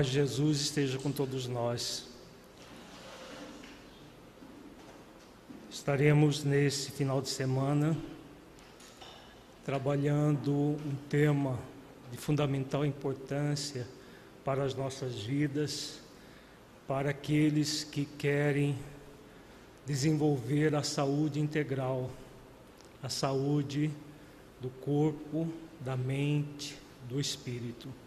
paz de Jesus esteja com todos nós. Estaremos nesse final de semana trabalhando um tema de fundamental importância para as nossas vidas, para aqueles que querem desenvolver a saúde integral, a saúde do corpo, da mente, do espírito.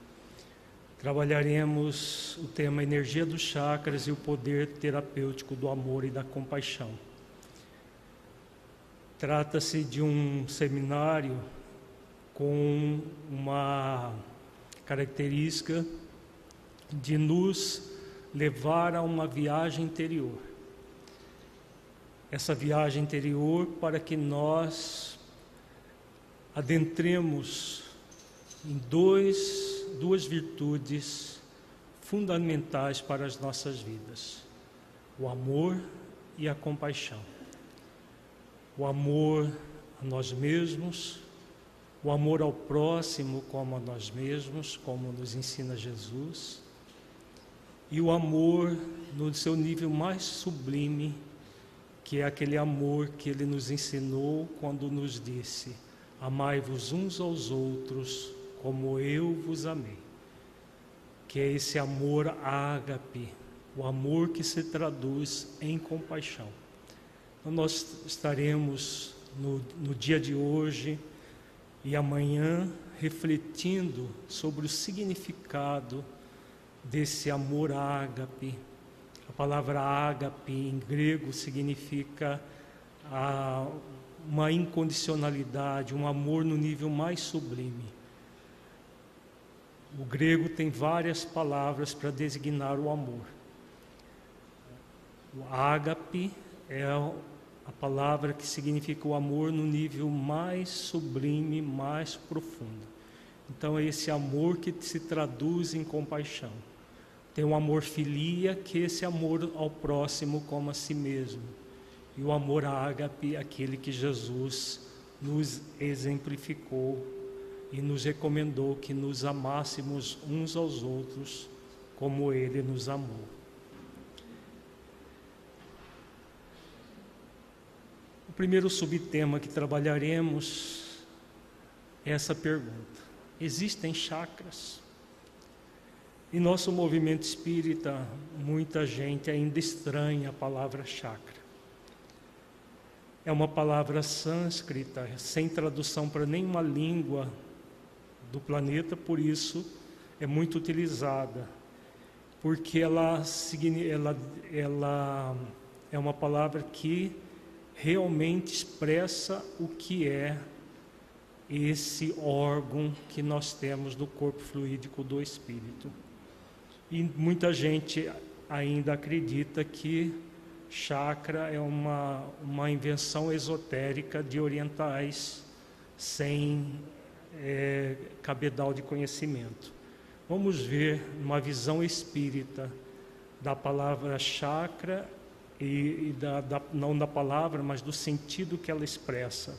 Trabalharemos o tema energia dos chakras e o poder terapêutico do amor e da compaixão. Trata-se de um seminário com uma característica de nos levar a uma viagem interior. Essa viagem interior para que nós adentremos em dois, duas virtudes fundamentais para as nossas vidas: o amor e a compaixão. O amor a nós mesmos, o amor ao próximo como a nós mesmos, como nos ensina Jesus, e o amor no seu nível mais sublime, que é aquele amor que ele nos ensinou quando nos disse: Amai-vos uns aos outros como eu vos amei. Que é esse amor ágape, o amor que se traduz em compaixão. Então, nós estaremos no, no dia de hoje e amanhã refletindo sobre o significado desse amor ágape. A palavra ágape em grego significa a, uma incondicionalidade, um amor no nível mais sublime. O grego tem várias palavras para designar o amor. O ágape é a palavra que significa o amor no nível mais sublime, mais profundo. Então é esse amor que se traduz em compaixão. Tem o amor filia, que é esse amor ao próximo como a si mesmo e o amor ágape, aquele que Jesus nos exemplificou e nos recomendou que nos amássemos uns aos outros como ele nos amou. O primeiro subtema que trabalharemos é essa pergunta: existem chakras? Em nosso movimento espírita, muita gente ainda estranha a palavra chakra é uma palavra sânscrita, sem tradução para nenhuma língua do planeta, por isso é muito utilizada, porque ela, ela, ela é uma palavra que realmente expressa o que é esse órgão que nós temos do corpo fluídico do espírito. E muita gente ainda acredita que Chakra é uma, uma invenção esotérica de orientais sem é, cabedal de conhecimento. Vamos ver uma visão espírita da palavra chakra e, e da, da, não da palavra, mas do sentido que ela expressa.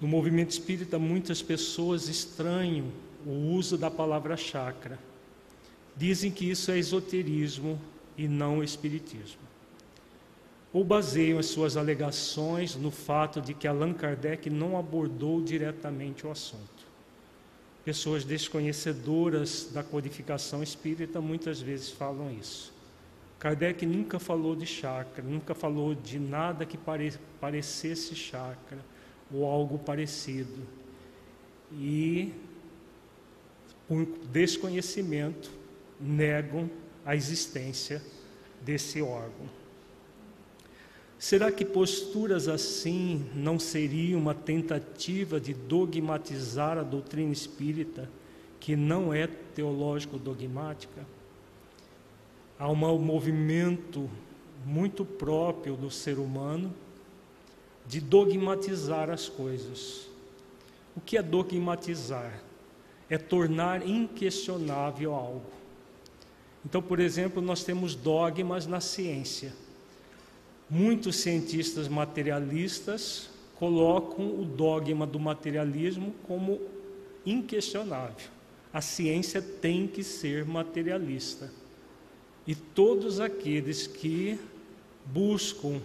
No movimento espírita, muitas pessoas estranham o uso da palavra chakra. Dizem que isso é esoterismo e não espiritismo ou baseiam as suas alegações no fato de que Allan Kardec não abordou diretamente o assunto. Pessoas desconhecedoras da codificação espírita muitas vezes falam isso. Kardec nunca falou de chakra, nunca falou de nada que pare parecesse chakra ou algo parecido. E, por desconhecimento, negam a existência desse órgão. Será que posturas assim não seriam uma tentativa de dogmatizar a doutrina espírita, que não é teológico-dogmática? Há um movimento muito próprio do ser humano de dogmatizar as coisas. O que é dogmatizar? É tornar inquestionável algo. Então, por exemplo, nós temos dogmas na ciência. Muitos cientistas materialistas colocam o dogma do materialismo como inquestionável. a ciência tem que ser materialista. E todos aqueles que buscam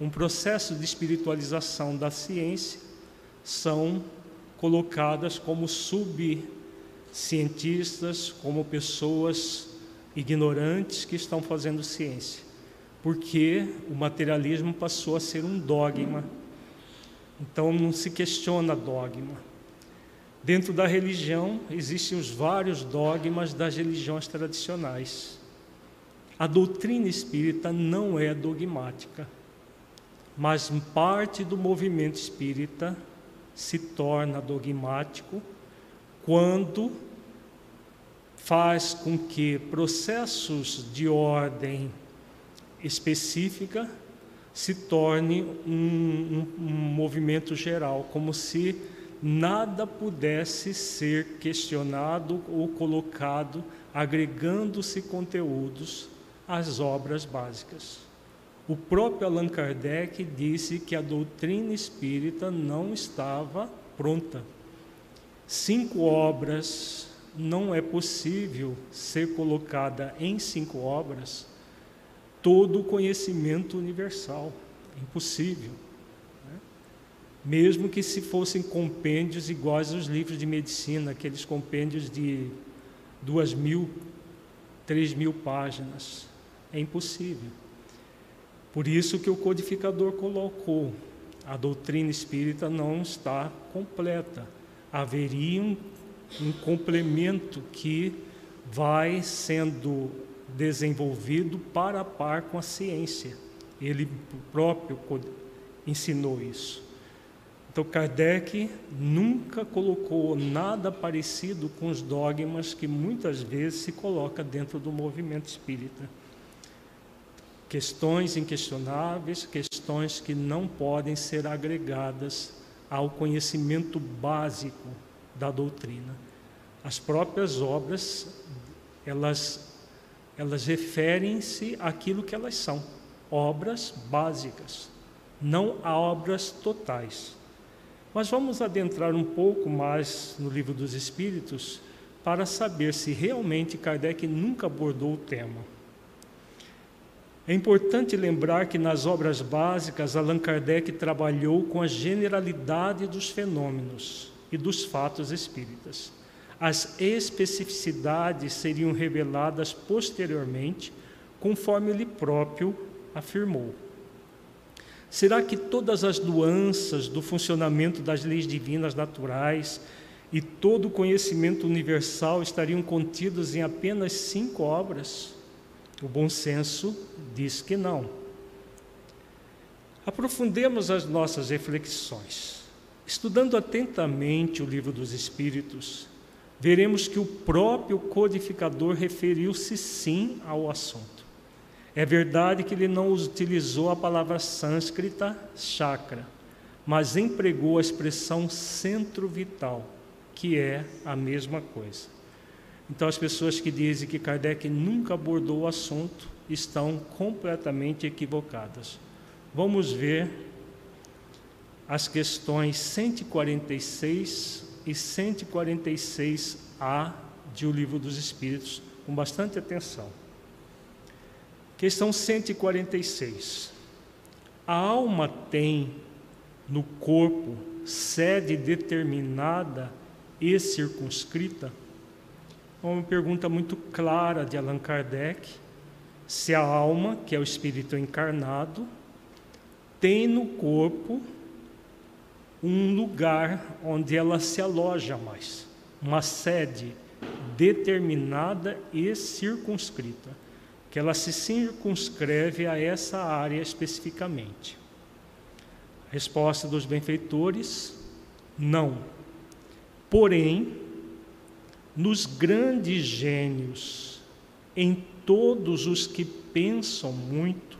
um processo de espiritualização da ciência são colocadas como subcientistas, como pessoas ignorantes que estão fazendo ciência, porque o materialismo passou a ser um dogma. Então não se questiona dogma. Dentro da religião existem os vários dogmas das religiões tradicionais. A doutrina espírita não é dogmática, mas parte do movimento espírita se torna dogmático quando faz com que processos de ordem específica se torne um, um, um, movimento geral, como se nada pudesse ser questionado ou colocado, agregando-se conteúdos às obras básicas. O próprio Allan Kardec disse que a doutrina espírita não estava pronta. Cinco obras não é possível ser colocada em cinco obras todo o conhecimento universal. Impossível. Né? Mesmo que se fossem compêndios iguais aos livros de medicina, aqueles compêndios de duas mil, três mil páginas. É impossível. Por isso que o codificador colocou, a doutrina espírita não está completa. Haveria um um complemento que vai sendo desenvolvido para a par com a ciência. Ele próprio ensinou isso. Então, Kardec nunca colocou nada parecido com os dogmas que muitas vezes se coloca dentro do movimento espírita. Questões inquestionáveis, questões que não podem ser agregadas ao conhecimento básico da doutrina. As próprias obras, elas, elas referem-se àquilo que elas são, obras básicas, não a obras totais. Mas vamos adentrar um pouco mais no livro dos Espíritos para saber se realmente Kardec nunca abordou o tema. É importante lembrar que nas obras básicas Allan Kardec trabalhou com a generalidade dos fenômenos e dos fatos espíritas. As especificidades seriam reveladas posteriormente, conforme ele próprio afirmou. Será que todas as nuances do funcionamento das leis divinas naturais e todo o conhecimento universal estariam contidos em apenas cinco obras? O bom senso diz que não. Aprofundemos as nossas reflexões. Estudando atentamente o livro dos Espíritos, veremos que o próprio codificador referiu-se sim ao assunto. É verdade que ele não utilizou a palavra sânscrita chakra, mas empregou a expressão centro vital, que é a mesma coisa. Então, as pessoas que dizem que Kardec nunca abordou o assunto estão completamente equivocadas. Vamos ver as questões 146 e 146A de O Livro dos Espíritos, com bastante atenção. Questão 146. A alma tem no corpo sede determinada e circunscrita? É uma pergunta muito clara de Allan Kardec. Se a alma, que é o espírito encarnado, tem no corpo um lugar onde ela se aloja mais, uma sede determinada e circunscrita, que ela se circunscreve a essa área especificamente. resposta dos benfeitores: não. Porém, nos grandes gênios, em todos os que pensam muito,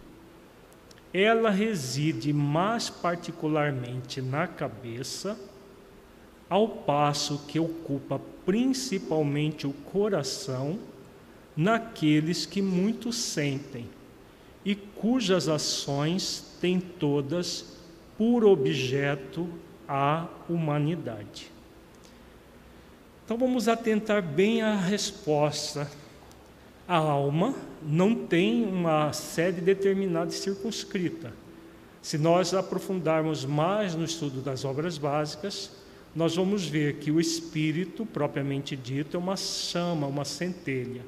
ela reside mais particularmente na cabeça, ao passo que ocupa principalmente o coração naqueles que muito sentem e cujas ações têm todas por objeto a humanidade. Então vamos atentar bem à resposta. A alma não tem uma sede determinada e circunscrita. Se nós aprofundarmos mais no estudo das obras básicas, nós vamos ver que o espírito, propriamente dito, é uma chama, uma centelha.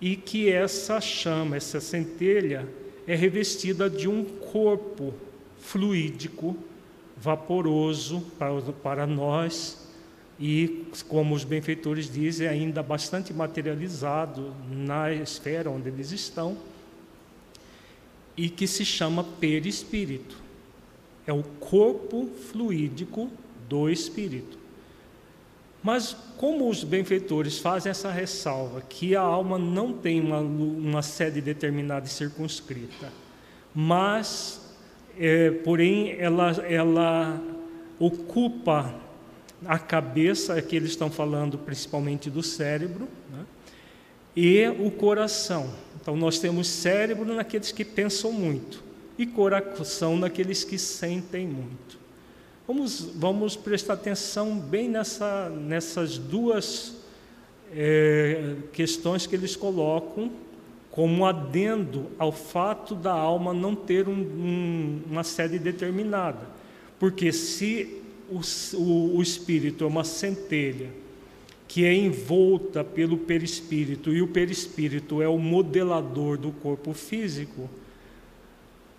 E que essa chama, essa centelha, é revestida de um corpo fluídico, vaporoso para, para nós, e, como os benfeitores dizem, ainda bastante materializado na esfera onde eles estão, e que se chama perispírito. É o corpo fluídico do espírito. Mas como os benfeitores fazem essa ressalva, que a alma não tem uma, uma sede determinada e circunscrita, mas, é, porém, ela, ela ocupa a cabeça, aqui eles estão falando principalmente do cérebro, né? e o coração. Então, nós temos cérebro naqueles que pensam muito e coração naqueles que sentem muito. Vamos, vamos prestar atenção bem nessa, nessas duas é, questões que eles colocam como adendo ao fato da alma não ter um, um, uma sede determinada. Porque se o, o, o espírito é uma centelha que é envolta pelo perispírito e o perispírito é o modelador do corpo físico,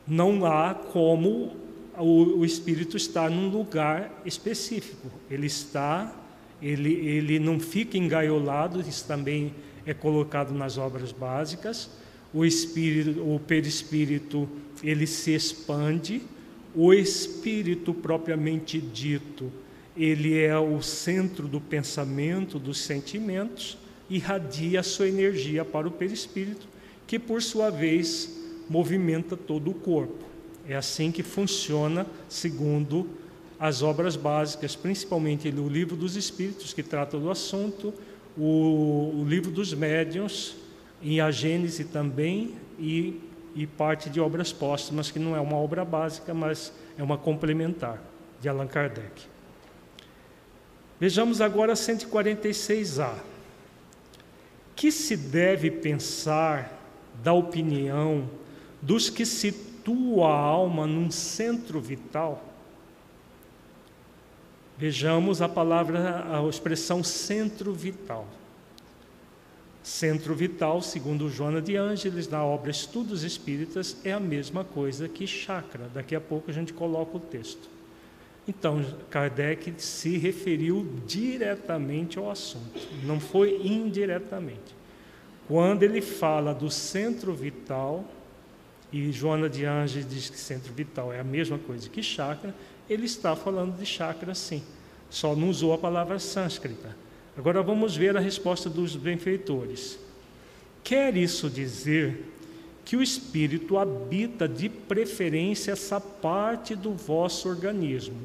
não há como o, o espírito estar num lugar específico. Ele está, ele, ele não fica engaiolado, isso também é colocado nas obras básicas. O espírito, o perispírito, ele se expande o espírito propriamente dito, ele é o centro do pensamento, dos sentimentos, irradia a sua energia para o perispírito, que por sua vez movimenta todo o corpo. É assim que funciona, segundo as obras básicas, principalmente o Livro dos Espíritos, que trata do assunto, o, Livro dos Médiuns, em a Gênese também, e e parte de obras póstumas, que não é uma obra básica, mas é uma complementar, de Allan Kardec. Vejamos agora 146A. Que se deve pensar da opinião dos que situam a alma num centro vital? Vejamos a palavra, a expressão centro vital. Centro vital, segundo Joana de Ângeles, na obra Estudos Espíritas, é a mesma coisa que chakra. Daqui a pouco a gente coloca o texto. Então, Kardec se referiu diretamente ao assunto, não foi indiretamente. Quando ele fala do centro vital, e Joana de Ângeles diz que centro vital é a mesma coisa que chakra, ele está falando de chakra sim, só não usou a palavra sânscrita. Agora vamos ver a resposta dos benfeitores. Quer isso dizer que o espírito habita de preferência essa parte do vosso organismo,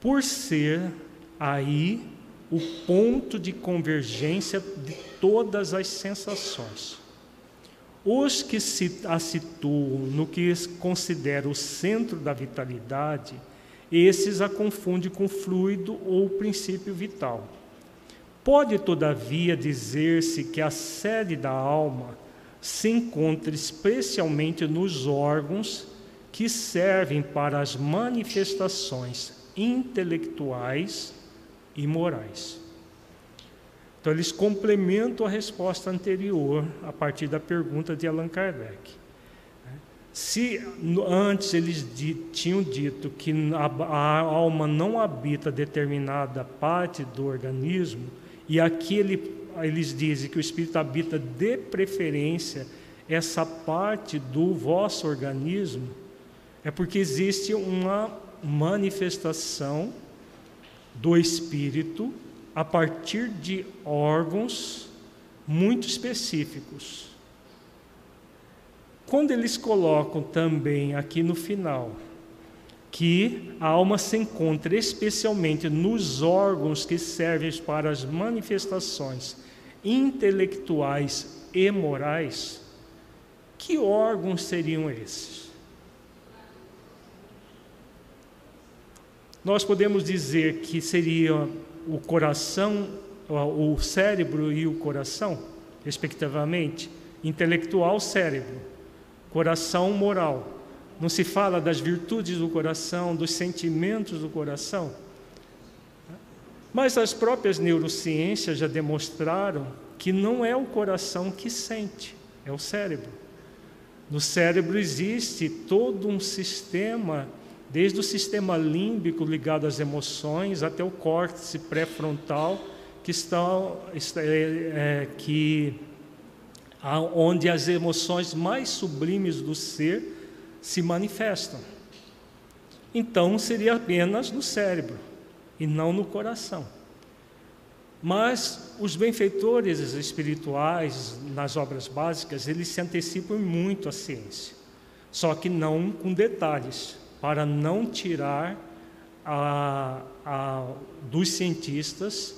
por ser aí o ponto de convergência de todas as sensações. Os que se a situam no que considera o centro da vitalidade, esses a confundem com fluido ou princípio vital. Pode, todavia, dizer-se que a sede da alma se encontra especialmente nos órgãos que servem para as manifestações intelectuais e morais. Então, eles complementam a resposta anterior a partir da pergunta de Allan Kardec. Se antes eles tinham dito que a alma não habita determinada parte do organismo, e aqui ele, eles dizem que o Espírito habita de preferência essa parte do vosso organismo, é porque existe uma manifestação do Espírito a partir de órgãos muito específicos. Quando eles colocam também aqui no final, que a alma se encontra especialmente nos órgãos que servem para as manifestações intelectuais e morais, que órgãos seriam esses? nós podemos dizer que seria o coração, o cérebro e o coração, respectivamente, intelectual, cérebro, coração, moral. Não se fala das virtudes do coração, dos sentimentos do coração. Mas as próprias neurociências já demonstraram que não é o coração que sente, é o cérebro. No cérebro existe todo um sistema, desde o sistema límbico ligado às emoções até o córtex pré-frontal, que estão é, é, que onde as emoções mais sublimes do ser se manifestam. Então seria apenas no cérebro e não no coração. Mas os benfeitores espirituais nas obras básicas, eles se antecipam muito à ciência, só que não com detalhes, para não tirar a, a, dos cientistas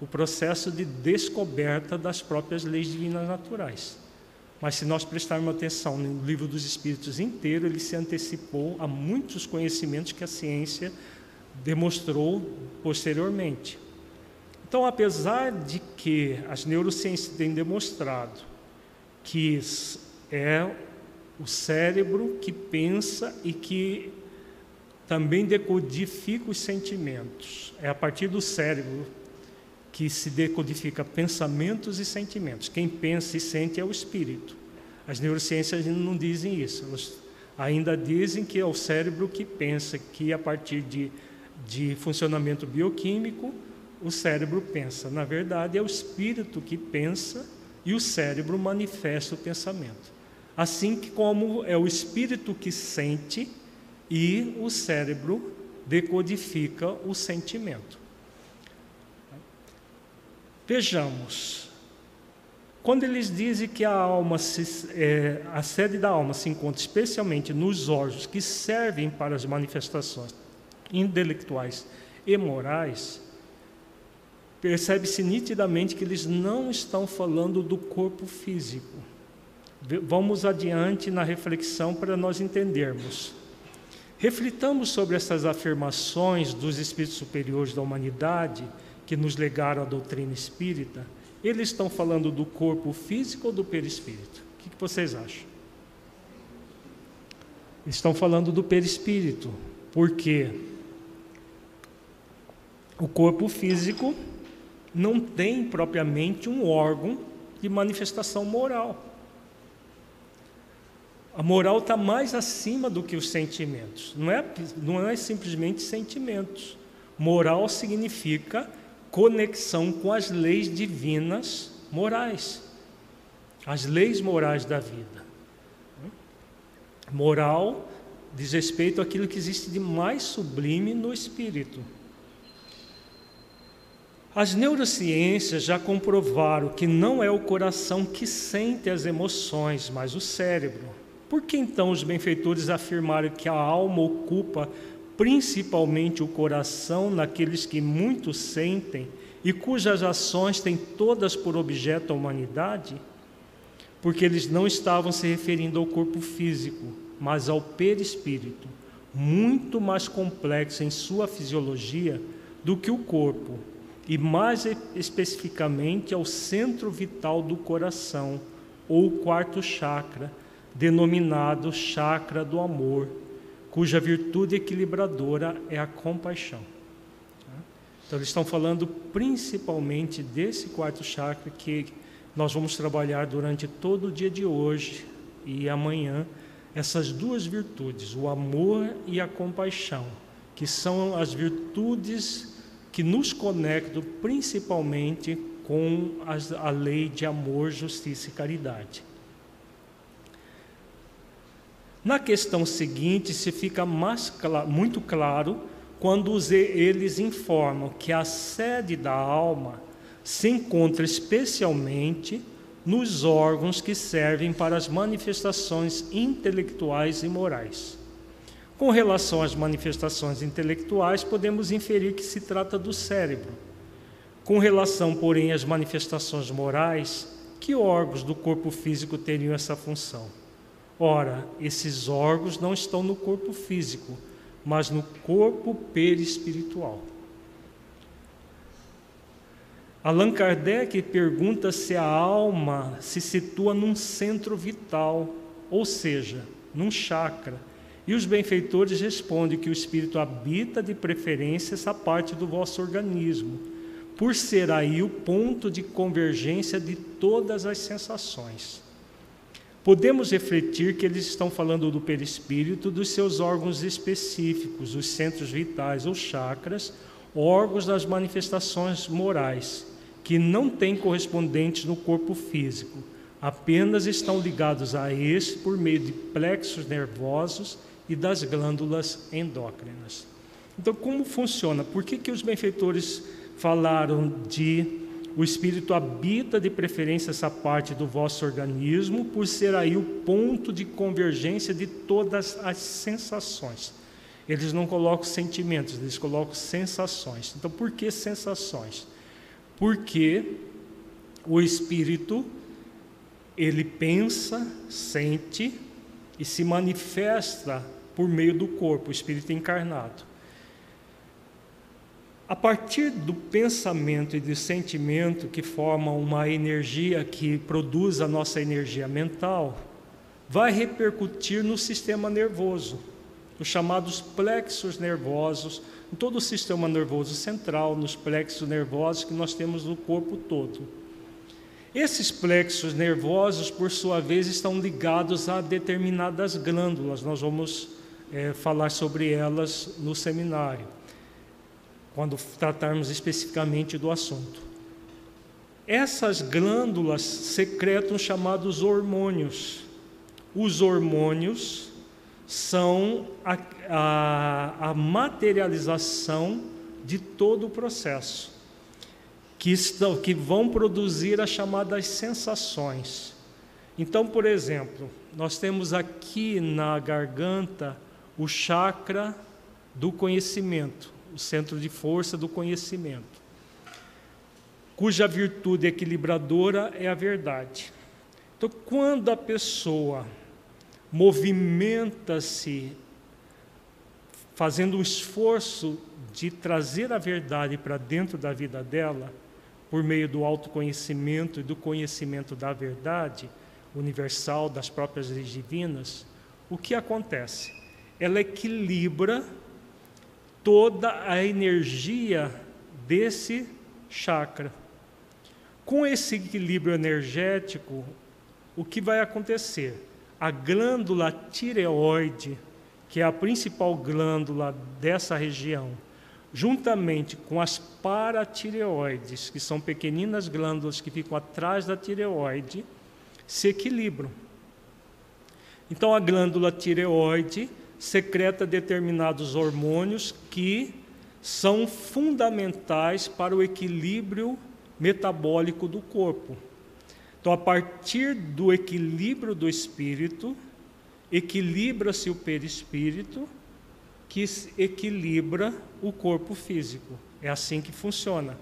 o processo de descoberta das próprias leis divinas naturais. Mas se nós prestarmos atenção no livro dos Espíritos inteiro, ele se antecipou a muitos conhecimentos que a ciência demonstrou posteriormente. Então, apesar de que as neurociências têm demonstrado que é o cérebro que pensa e que também decodifica os sentimentos, é a partir do cérebro que se decodifica pensamentos e sentimentos. Quem pensa e sente é o espírito. As neurociências não dizem isso, elas ainda dizem que é o cérebro que pensa, que a partir de, de funcionamento bioquímico, o cérebro pensa. Na verdade, é o espírito que pensa e o cérebro manifesta o pensamento. Assim como é o espírito que sente e o cérebro decodifica o sentimento. Vejamos, quando eles dizem que a alma, se, é, a sede da alma se encontra especialmente nos órgãos que servem para as manifestações intelectuais e morais, percebe-se nitidamente que eles não estão falando do corpo físico. Vamos adiante na reflexão para nós entendermos. Reflitamos sobre essas afirmações dos espíritos superiores da humanidade que nos legaram a doutrina espírita, eles estão falando do corpo físico ou do perispírito? O que, vocês acham? Estão falando do perispírito, porque o corpo físico não tem propriamente um órgão de manifestação moral. A moral está mais acima do que os sentimentos. Não é, não é simplesmente sentimentos. Moral significa conexão com as leis divinas morais, as leis morais da vida. Moral diz respeito àquilo que existe de mais sublime no espírito. As neurociências já comprovaram que não é o coração que sente as emoções, mas o cérebro. Por que então os benfeitores afirmaram que a alma ocupa principalmente o coração naqueles que muito sentem e cujas ações têm todas por objeto a humanidade, porque eles não estavam se referindo ao corpo físico, mas ao perispírito, muito mais complexo em sua fisiologia do que o corpo, e mais especificamente ao centro vital do coração, ou quarto chakra, denominado chakra do amor cuja virtude equilibradora é a compaixão. Então, eles estão falando principalmente desse quarto chakra que nós vamos trabalhar durante todo o dia de hoje e amanhã, essas duas virtudes, o amor e a compaixão, que são as virtudes que nos conectam principalmente com a lei de amor, justiça e caridade. Na questão seguinte, se fica mais, muito claro quando eles informam que a sede da alma se encontra especialmente nos órgãos que servem para as manifestações intelectuais e morais. Com relação às manifestações intelectuais, podemos inferir que se trata do cérebro. Com relação, porém, às manifestações morais, que órgãos do corpo físico teriam essa função? Ora, esses órgãos não estão no corpo físico, mas no corpo perispiritual. Allan Kardec pergunta se a alma se situa num centro vital, ou seja, num chakra. E os benfeitores respondem que o espírito habita de preferência essa parte do vosso organismo, por ser aí o ponto de convergência de todas as sensações. Podemos refletir que eles estão falando do perispírito, dos seus órgãos específicos, os centros vitais ou chakras, órgãos das manifestações morais que não têm correspondentes no corpo físico, apenas estão ligados a este por meio de plexos nervosos e das glândulas endócrinas. Então, como funciona? Por que, que os benfeitores falaram de o espírito habita de preferência essa parte do vosso organismo, por ser aí o ponto de convergência de todas as sensações. Eles não colocam sentimentos, eles colocam sensações. Então, por que sensações? porque o espírito ele pensa, sente e se manifesta por meio do corpo, o espírito encarnado. A partir do pensamento e do sentimento que formam uma energia que produz a nossa energia mental, vai repercutir no sistema nervoso, os chamados plexos nervosos, em todo o sistema nervoso central, nos plexos nervosos que nós temos no corpo todo. Esses plexos nervosos, por sua vez, estão ligados a determinadas glândulas. Nós vamos é, falar sobre elas no seminário, quando tratarmos especificamente do assunto. Essas glândulas secretam chamados hormônios. Os hormônios são a, a, a materialização de todo o processo, que, estão, que vão produzir as chamadas sensações. Então, por exemplo, nós temos aqui na garganta o chakra do conhecimento, o centro de força do conhecimento, cuja virtude equilibradora é a verdade. Então, quando a pessoa movimenta-se fazendo o esforço de trazer a verdade para dentro da vida dela, por meio do autoconhecimento e do conhecimento da verdade universal das próprias leis divinas, o que acontece? Ela equilibra toda a energia desse chakra. Com esse equilíbrio energético, o que vai acontecer? a glândula tireoide, que é a principal glândula dessa região, juntamente com as paratireoides, que são pequeninas glândulas que ficam atrás da tireoide, se equilibram. Então a glândula tireoide secreta determinados hormônios que são fundamentais para o equilíbrio metabólico do corpo. Então, a partir do equilíbrio do espírito, equilibra-se o perispírito, que equilibra o corpo físico. É assim que funciona.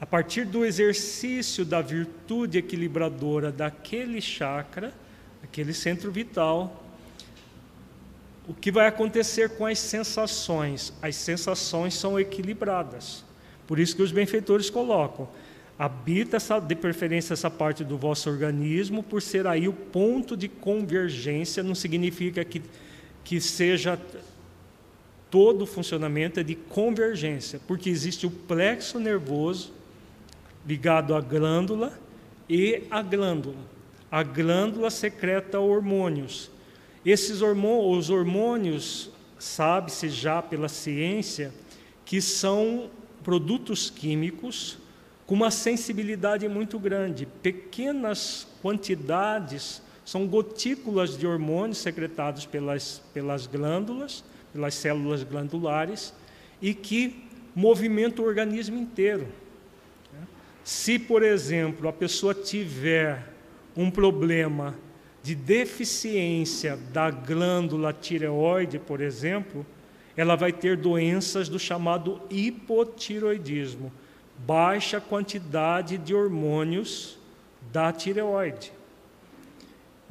A partir do exercício da virtude equilibradora daquele chakra, aquele centro vital, o que vai acontecer com as sensações? As sensações são equilibradas. Por isso que os benfeitores colocam habita essa, de preferência essa parte do vosso organismo, por ser aí o ponto de convergência, não significa que, que seja todo o funcionamento é de convergência, porque existe o plexo nervoso ligado à glândula e a glândula. A glândula secreta hormônios. Esses hormônios, os hormônios, sabe-se já pela ciência, que são produtos químicos com uma sensibilidade muito grande. Pequenas quantidades são gotículas de hormônios secretados pelas, pelas glândulas, pelas células glandulares, e que movimentam o organismo inteiro. Se, por exemplo, a pessoa tiver um problema de deficiência da glândula tireoide, por exemplo, ela vai ter doenças do chamado hipotiroidismo baixa quantidade de hormônios da tireoide.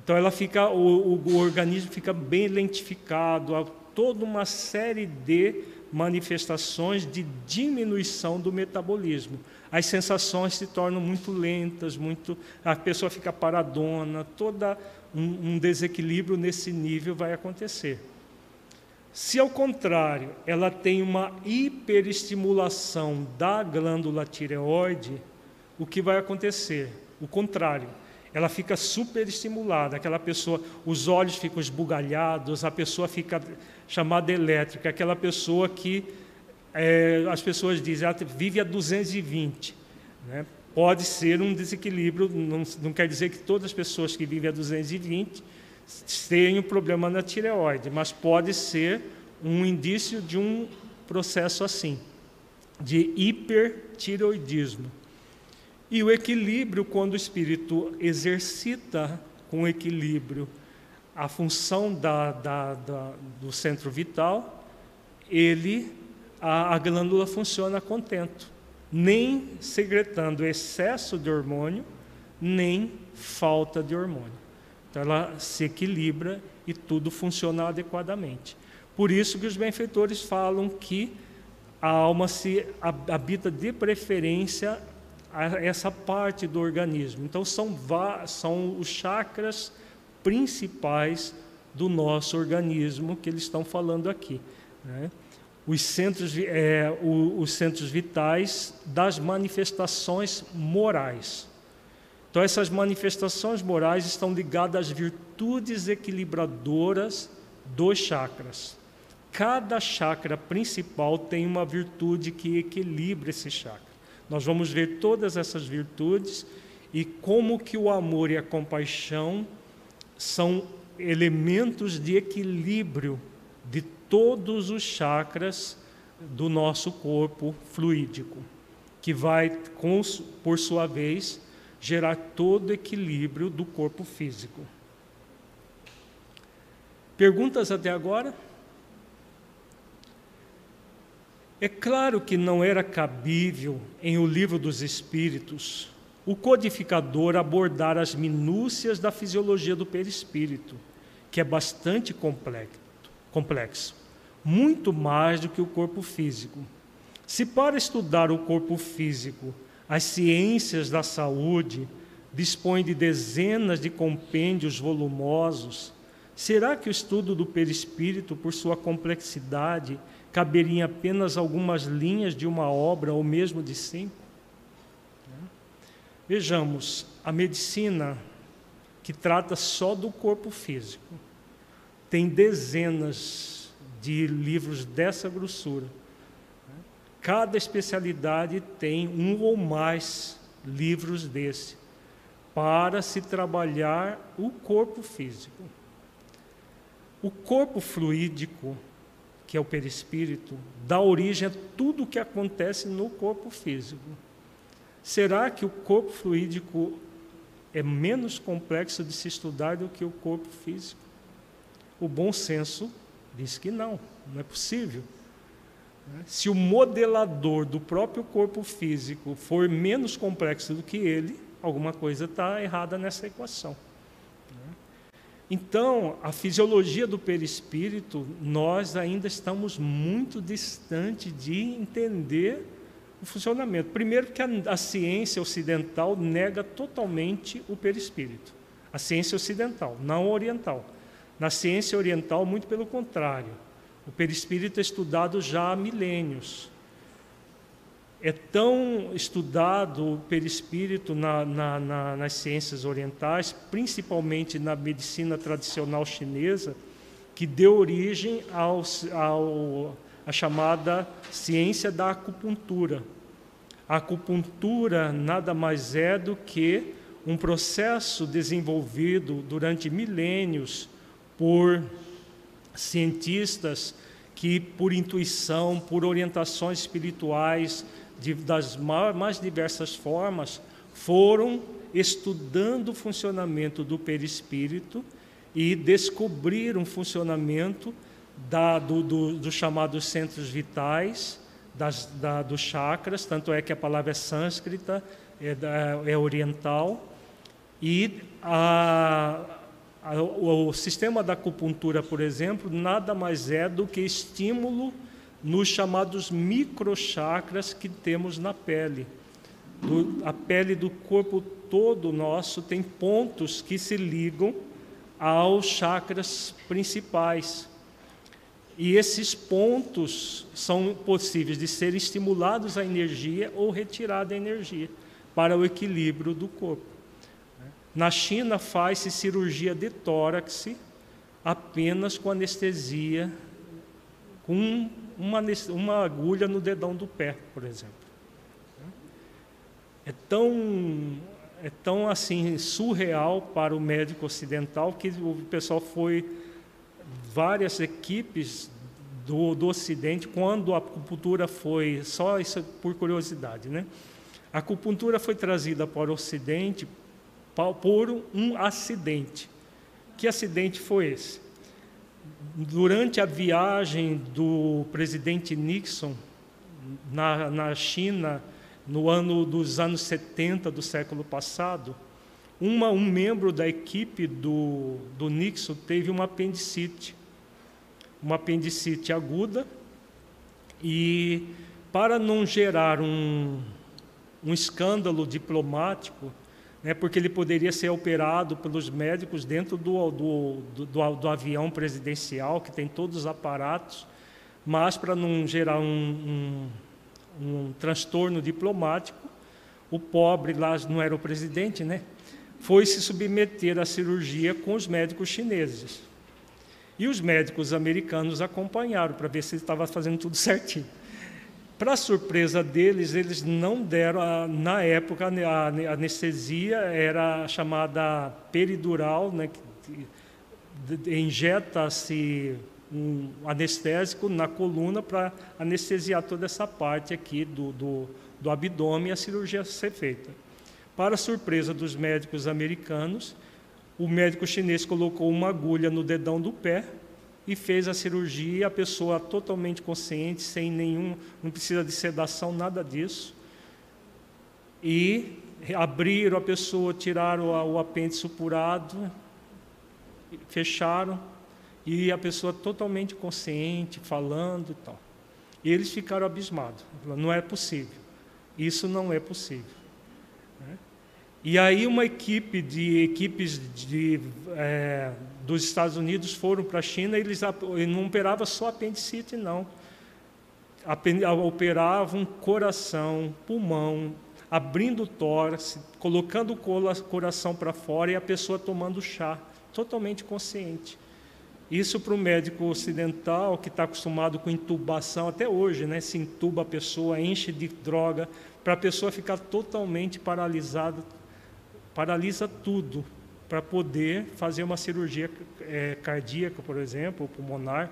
Então ela fica, o, o, o organismo fica bem lentificado, toda uma série de manifestações de diminuição do metabolismo. As sensações se tornam muito lentas, muito a pessoa fica paradona, toda um, um desequilíbrio nesse nível vai acontecer. Se ao contrário, ela tem uma hiperestimulação da glândula tireoide, o que vai acontecer? O contrário, ela fica superestimulada, aquela pessoa, os olhos ficam esbugalhados, a pessoa fica chamada elétrica, aquela pessoa que é, as pessoas dizem, ela vive a 220. Né? Pode ser um desequilíbrio, não, não quer dizer que todas as pessoas que vivem a 220 tenham problema na tireoide, mas pode ser um indício de um processo assim, de hipertireoidismo. E o equilíbrio, quando o espírito exercita com equilíbrio a função da, da, da, do centro vital, ele, a, a glândula funciona contento, nem secretando excesso de hormônio, nem falta de hormônio. Então ela se equilibra e tudo funciona adequadamente. Por isso que os benfeitores falam que a alma se habita de preferência essa parte do organismo. Então, são, são os chakras principais do nosso organismo que eles estão falando aqui. Né? Os, centros, é, os centros vitais das manifestações morais. Então, essas manifestações morais estão ligadas às virtudes equilibradoras dos chakras. Cada chakra principal tem uma virtude que equilibra esse chakra. Nós vamos ver todas essas virtudes e como que o amor e a compaixão são elementos de equilíbrio de todos os chakras do nosso corpo fluídico, que vai, por sua vez, gerar todo o equilíbrio do corpo físico. Perguntas até agora? É claro que não era cabível em O Livro dos Espíritos o codificador abordar as minúcias da fisiologia do perispírito, que é bastante complexo, muito mais do que o corpo físico. Se para estudar o corpo físico as ciências da saúde dispõem de dezenas de compêndios volumosos, será que o estudo do perispírito, por sua complexidade, caberia apenas algumas linhas de uma obra ou mesmo de cinco? Vejamos, a medicina que trata só do corpo físico tem dezenas de livros dessa grossura. Cada especialidade tem um ou mais livros desse para se trabalhar o corpo físico. O corpo fluídico que é o perispírito, dá origem a tudo o que acontece no corpo físico. Será que o corpo fluídico é menos complexo de se estudar do que o corpo físico? O bom senso diz que não, não é possível. Se o modelador do próprio corpo físico for menos complexo do que ele, alguma coisa está errada nessa equação. Então, a fisiologia do perispírito, nós ainda estamos muito distante de entender o funcionamento. Primeiro, que a, a ciência ocidental nega totalmente o perispírito. A ciência ocidental, não oriental. Na ciência oriental, muito pelo contrário. O perispírito é estudado já há milênios é tão estudado o perispírito na, na, na, nas ciências orientais, principalmente na medicina tradicional chinesa, que deu origem ao, ao, à chamada ciência da acupuntura. A acupuntura nada mais é do que um processo desenvolvido durante milênios por cientistas que, por intuição, por orientações espirituais, de, das mais diversas formas, foram estudando o funcionamento do perispírito e descobriram o funcionamento da, do, do, dos chamados centros vitais, das, da, dos chakras, tanto é que a palavra é sânscrita, é, é oriental, e a, O, o sistema da acupuntura, por exemplo, nada mais é do que estímulo nos chamados microchakras que temos na pele. Do, a pele do corpo todo nosso tem pontos que se ligam aos chakras principais. E esses pontos são possíveis de serem estimulados a energia ou retirada a energia para o equilíbrio do corpo. Na China faz-se cirurgia de tórax apenas com anestesia, com uma, uma agulha no dedão do pé, por exemplo. É tão, é tão assim surreal para o médico ocidental que o pessoal foi várias equipes do, do Ocidente, quando a acupuntura foi, só isso por curiosidade, né? A acupuntura foi trazida para o Ocidente por um acidente. Que acidente foi esse? Durante a viagem do presidente Nixon na, na China, no ano dos anos 70 do século passado, uma, um membro da equipe do, do Nixon teve uma apendicite, uma apendicite aguda, e para não gerar um, um escândalo diplomático, né, porque ele poderia ser operado pelos médicos dentro do, do, do, do avião presidencial, que tem todos os aparatos, mas para não gerar um, um, um transtorno diplomático, o pobre lá não era o presidente, né? Foi se submeter à cirurgia com os médicos chineses. E os médicos americanos acompanharam para ver se ele estava fazendo tudo certinho. Para surpresa deles, eles não deram, a, na época, a anestesia era chamada peridural, né, injeta-se um anestésico na coluna para anestesiar toda essa parte aqui do, do, do abdômen e a cirurgia ser feita. Para surpresa dos médicos americanos, o médico chinês colocou uma agulha no dedão do pé e fez a cirurgia, a pessoa totalmente consciente, sem nenhum, não precisa de sedação, nada disso. E abriram a pessoa, tiraram o apêndice supurado, fecharam, e a pessoa totalmente consciente, falando e tal. E eles ficaram abismados. Não é possível. Isso não é possível. E aí uma equipe de equipes de, é, dos Estados Unidos foram para a China eles não operavam só apendicite, não. Operavam coração, pulmão, abrindo o tórax, colocando o coração para fora e a pessoa tomando chá, totalmente consciente. Isso para o médico ocidental que está acostumado com intubação, até hoje, né, se intuba a pessoa, enche de droga, para a pessoa ficar totalmente paralisada, paralisa tudo para poder fazer uma cirurgia é, cardíaca, por exemplo, ou pulmonar.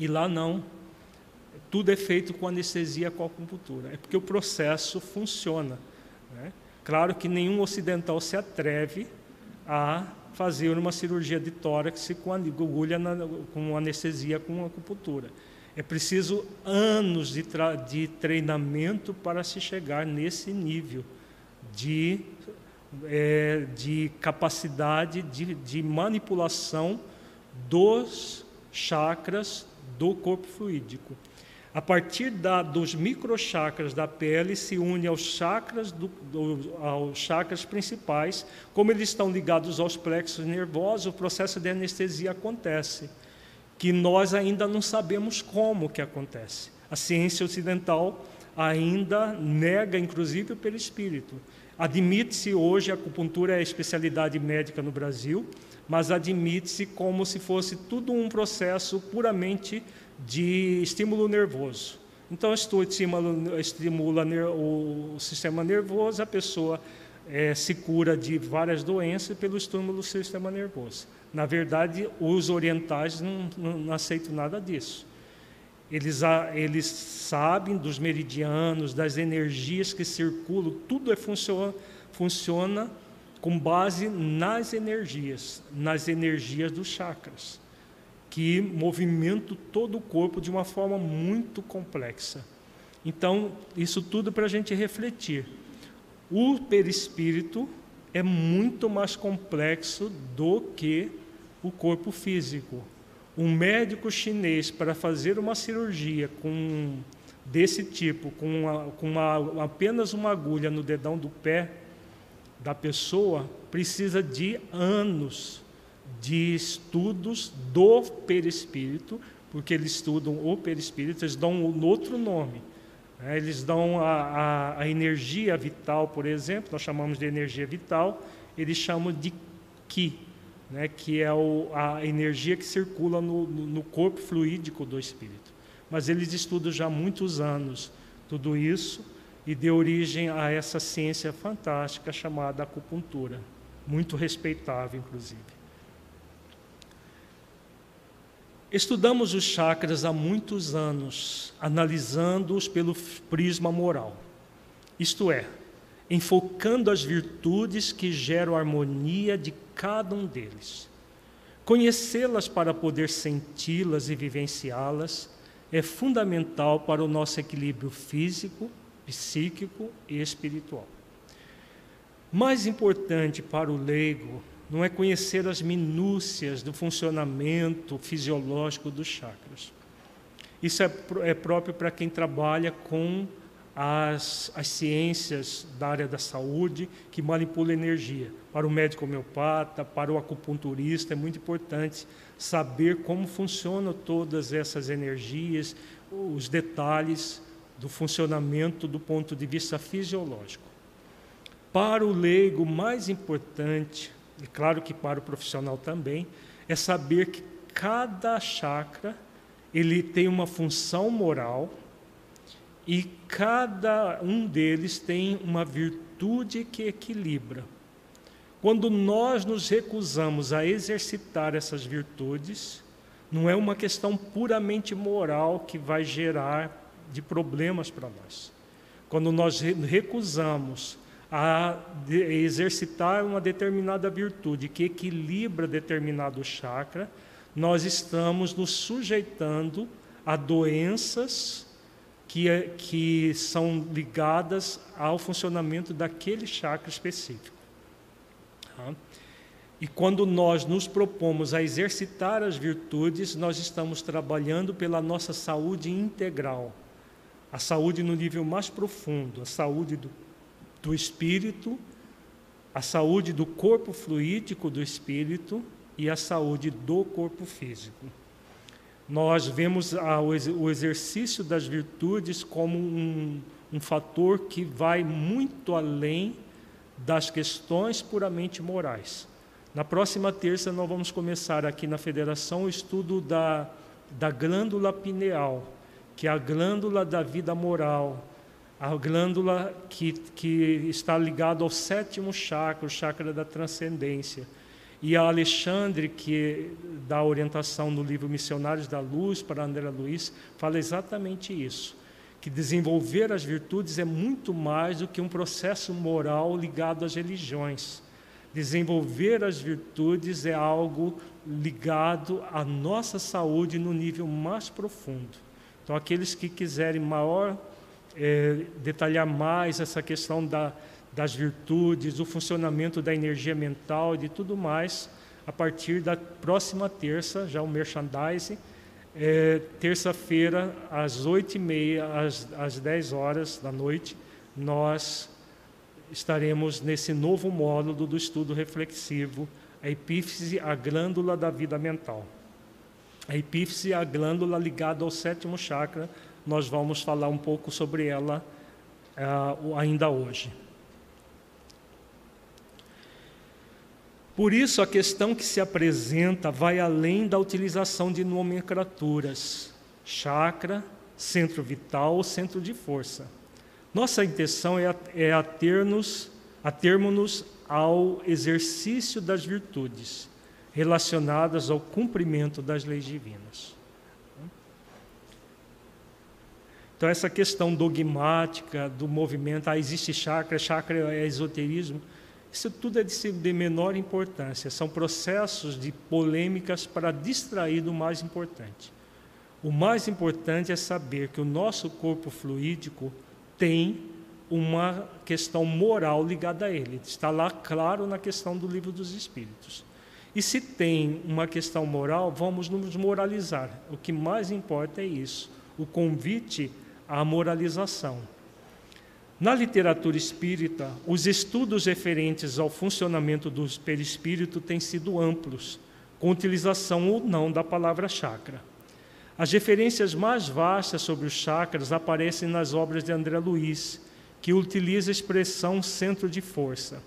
E lá não. Tudo é feito com anestesia com acupuntura. É porque o processo funciona. Né? Claro que nenhum ocidental se atreve a fazer uma cirurgia de tórax com agulha na, com anestesia com acupuntura. É preciso anos de, de treinamento para se chegar nesse nível de é, de capacidade de, de manipulação dos chakras do corpo fluídico. A partir da, dos microchakras da pele se une aos chakras, do, do, aos chakras principais, como eles estão ligados aos plexos nervosos, o processo de anestesia acontece, que nós ainda não sabemos como que acontece. A ciência ocidental ainda nega, inclusive, pelo espírito. Admite-se hoje a acupuntura é especialidade médica no Brasil, mas admite-se como se fosse tudo um processo puramente de estímulo nervoso. Então, estimula, estimula o sistema nervoso, a pessoa é, se cura de várias doenças pelo estímulo do sistema nervoso. Na verdade, os orientais não, não, não aceitam nada disso. Eles, eles sabem dos meridianos, das energias que circulam, tudo é funciona, funciona com base nas energias, nas energias dos chakras, que movimentam todo o corpo de uma forma muito complexa. Então, isso tudo para a gente refletir. O perispírito é muito mais complexo do que o corpo físico. Um médico chinês, para fazer uma cirurgia com desse tipo, com, uma, com uma, apenas uma agulha no dedão do pé da pessoa, precisa de anos de estudos do perispírito, porque eles estudam o perispírito, eles dão um outro nome. Né? Eles dão a, a, a, energia vital, por exemplo, nós chamamos de energia vital, eles chamam de Ki, né? que é o, a energia que circula no, no corpo fluídico do espírito. Mas eles estudam já há muitos anos tudo isso e deu origem a essa ciência fantástica chamada acupuntura, muito respeitável, inclusive. Estudamos os chakras há muitos anos, analisando-os pelo prisma moral, isto é, enfocando as virtudes que geram harmonia de cada um deles. Conhecê-las para poder senti-las e vivenciá-las é fundamental para o nosso equilíbrio físico, psíquico e espiritual. Mais importante para o leigo não é conhecer as minúcias do funcionamento fisiológico dos chakras. Isso é, é próprio para quem trabalha com as, as ciências da área da saúde que manipula energia. Para o médico homeopata, para o acupunturista, é muito importante saber como funcionam todas essas energias, os detalhes do funcionamento do ponto de vista fisiológico. Para o leigo, mais importante e claro que para o profissional também, é saber que cada chakra ele tem uma função moral e cada um deles tem uma virtude que equilibra. Quando nós nos recusamos a exercitar essas virtudes, não é uma questão puramente moral que vai gerar de problemas para nós. Quando nós recusamos a exercitar uma determinada virtude que equilibra determinado chakra, nós estamos nos sujeitando a doenças que, que são ligadas ao funcionamento daquele chakra específico. Tá? E quando nós nos propomos a exercitar as virtudes, nós estamos trabalhando pela nossa saúde integral, a saúde no nível mais profundo, a saúde do do espírito, a saúde do corpo fluídico do espírito e a saúde do corpo físico. Nós vemos o exercício das virtudes como um, um fator que vai muito além das questões puramente morais. Na próxima terça, nós vamos começar aqui na Federação o estudo da, da glândula pineal, que é a glândula da vida moral, a glândula que, que está ligada ao sétimo chakra, o chakra da transcendência. E a Alexandre, que dá orientação no livro Missionários da Luz para André Luiz, fala exatamente isso. Que desenvolver as virtudes é muito mais do que um processo moral ligado às religiões. Desenvolver as virtudes é algo ligado à nossa saúde no nível mais profundo. Então, aqueles que quiserem maior é, detalhar mais essa questão da, das virtudes, o funcionamento da energia mental e de tudo mais, a partir da próxima terça, já o merchandising, é, terça-feira, às oito e meia, às, às dez horas da noite, nós estaremos nesse novo módulo do estudo reflexivo, a epífise, a glândula da vida mental. A epífise a glândula ligada ao sétimo chakra, nós vamos falar um pouco sobre ela uh, ainda hoje. Por isso, a questão que se apresenta vai além da utilização de nomenclaturas, chakra, centro vital, centro de força. Nossa intenção é, é ater-nos, atermos-nos ao exercício das virtudes relacionadas ao cumprimento das leis divinas. Então, essa questão dogmática do movimento, ah, existe chakra, chakra é esoterismo, isso tudo é de, de menor importância. São processos de polêmicas para distrair do mais importante. O mais importante é saber que o nosso corpo fluídico tem uma questão moral ligada a ele. Está lá claro na questão do livro dos Espíritos. E se tem uma questão moral, vamos nos moralizar. O que mais importa é isso, o convite à moralização. Na literatura espírita, os estudos referentes ao funcionamento do perispírito têm sido amplos, com utilização ou não da palavra chakra. As referências mais vastas sobre os chakras aparecem nas obras de André Luiz, que utiliza a expressão centro de força,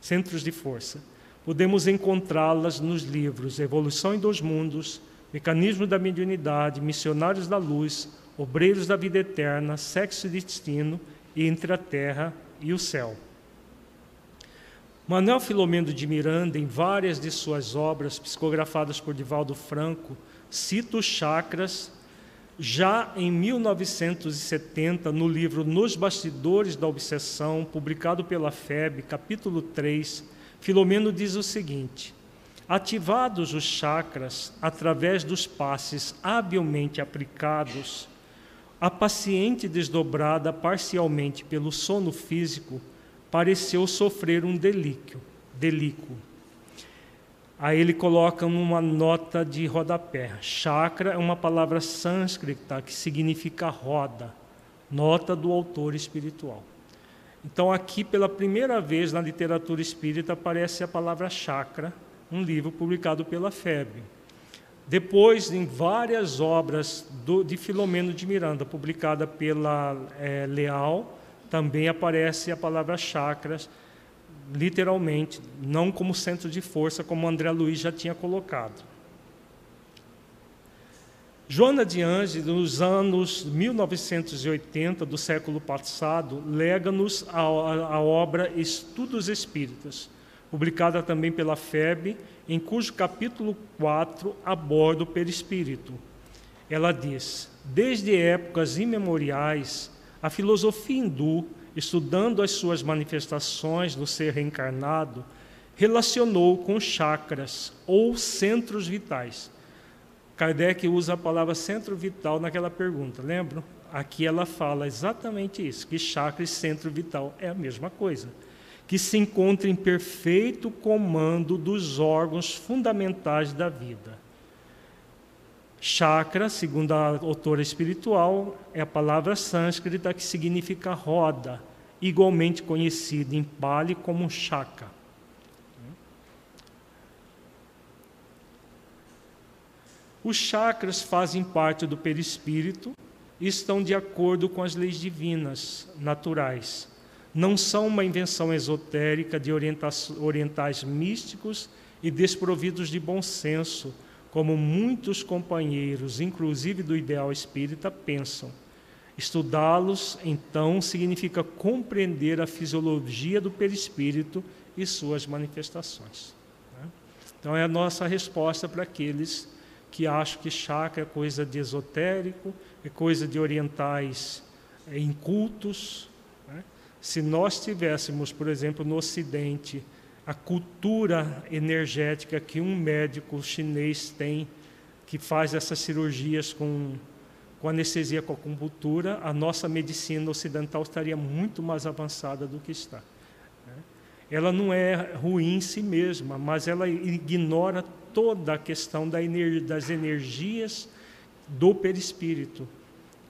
centros de força. Podemos encontrá-las nos livros Evolução em Dois Mundos, Mecanismo da Mediunidade, Missionários da Luz, Obreiros da Vida Eterna, Sexo e Destino Entre a Terra e o Céu. Manuel Filomeno de Miranda, em várias de suas obras psicografadas por Divaldo Franco, cita os chakras já em 1970, no livro Nos Bastidores da Obsessão, publicado pela FEB, capítulo 3, Filomeno diz o seguinte: Ativados os chakras através dos passes habilmente aplicados, a paciente desdobrada parcialmente pelo sono físico pareceu sofrer um delíquio, delíquio. Aí ele coloca uma nota de rodapé. Chakra é uma palavra sânscrita que significa roda, nota do autor espiritual. Então, aqui, pela primeira vez na literatura espírita, aparece a palavra chakra, um livro publicado pela FEB. Depois, em várias obras do, de Filomeno de Miranda, publicada pela é, Leal, também aparece a palavra chakras, literalmente, não como centro de força, como André Luiz já tinha colocado. Joana de Anges, nos anos 1980 do século passado, lega-nos a, a, obra Estudos Espíritas, publicada também pela FEB, em cujo capítulo 4 aborda o perispírito. Ela diz: Desde épocas imemoriais, a filosofia hindu, estudando as suas manifestações do ser reencarnado, relacionou com chakras ou centros vitais. Kardec usa a palavra centro vital naquela pergunta, lembram? Aqui ela fala exatamente isso, que chakra e centro vital é a mesma coisa, que se encontra em perfeito comando dos órgãos fundamentais da vida. Chakra, segundo a autora espiritual, é a palavra sânscrita que significa roda, igualmente conhecida em Pali como chaka. Os chakras fazem parte do perispírito e estão de acordo com as leis divinas, naturais. Não são uma invenção esotérica de orientais místicos e desprovidos de bom senso, como muitos companheiros, inclusive do ideal espírita, pensam. Estudá-los, então, significa compreender a fisiologia do perispírito e suas manifestações. Né? Então, é a nossa resposta para aqueles que acham que chakra é coisa de esotérico, é coisa de orientais é, incultos. Se nós tivéssemos, por exemplo, no Ocidente, a cultura energética que um médico chinês tem, que faz essas cirurgias com, com anestesia com acupuntura, a nossa medicina ocidental estaria muito mais avançada do que está. Né? Ela não é ruim em si mesma, mas ela ignora toda a questão das energias do perispírito.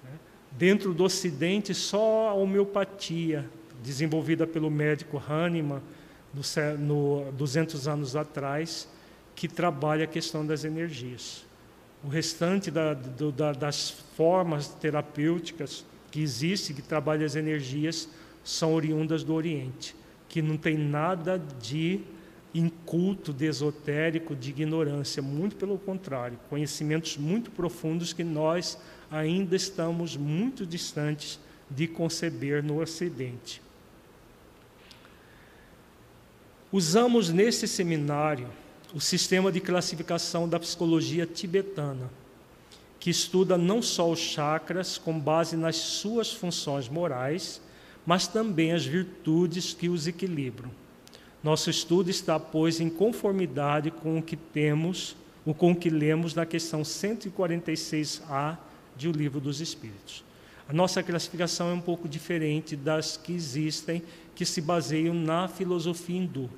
Né? Dentro do Ocidente, só a homeopatia, desenvolvida pelo médico Hahnemann, no, no 200 anos atrás, que trabalha a questão das energias. O restante da, do, da, das formas terapêuticas que existem, que trabalham as energias, são oriundas do Oriente, que não tem nada de inculto, de esotérico, de ignorância, muito pelo contrário, conhecimentos muito profundos que nós ainda estamos muito distantes de conceber no Ocidente. Usamos nesse seminário o sistema de classificação da psicologia tibetana, que estuda não só os chakras com base nas suas funções morais, mas também as virtudes que os equilibram. Nosso estudo está, pois, em conformidade com o que temos, o com o que lemos na questão 146A de O Livro dos Espíritos. A nossa classificação é um pouco diferente das que existem, que se baseiam na filosofia hindu.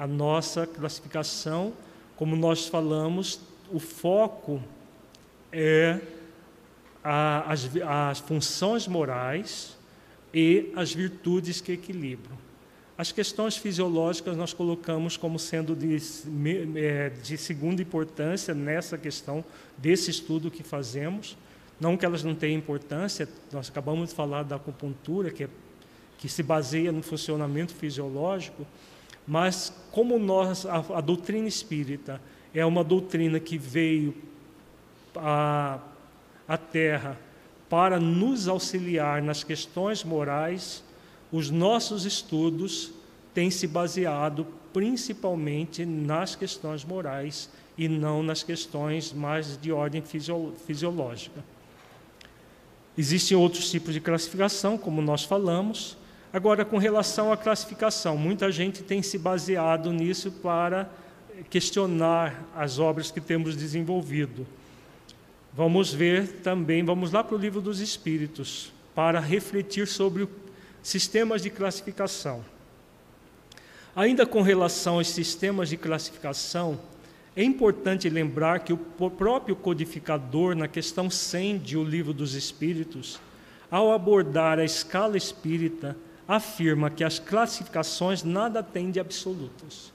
A nossa classificação, como nós falamos, o foco é a, as, as funções morais e as virtudes que equilibram. As questões fisiológicas nós colocamos como sendo de, é, de segunda importância nessa questão desse estudo que fazemos. Não que elas não tenham importância, nós acabamos de falar da acupuntura, que, é, que se baseia no funcionamento fisiológico, mas como nós, a, a doutrina espírita é uma doutrina que veio à, à Terra para nos auxiliar nas questões morais, os nossos estudos têm se baseado principalmente nas questões morais e não nas questões mais de ordem fisiológica. Existem outros tipos de classificação, como nós falamos. Agora, com relação à classificação, muita gente tem se baseado nisso para questionar as obras que temos desenvolvido. Vamos ver também, vamos lá para o livro dos Espíritos, para refletir sobre sistemas de classificação. Ainda com relação aos sistemas de classificação, é importante lembrar que o próprio codificador, na questão 100 de O Livro dos Espíritos, ao abordar a escala espírita, afirma que as classificações nada têm de absolutas.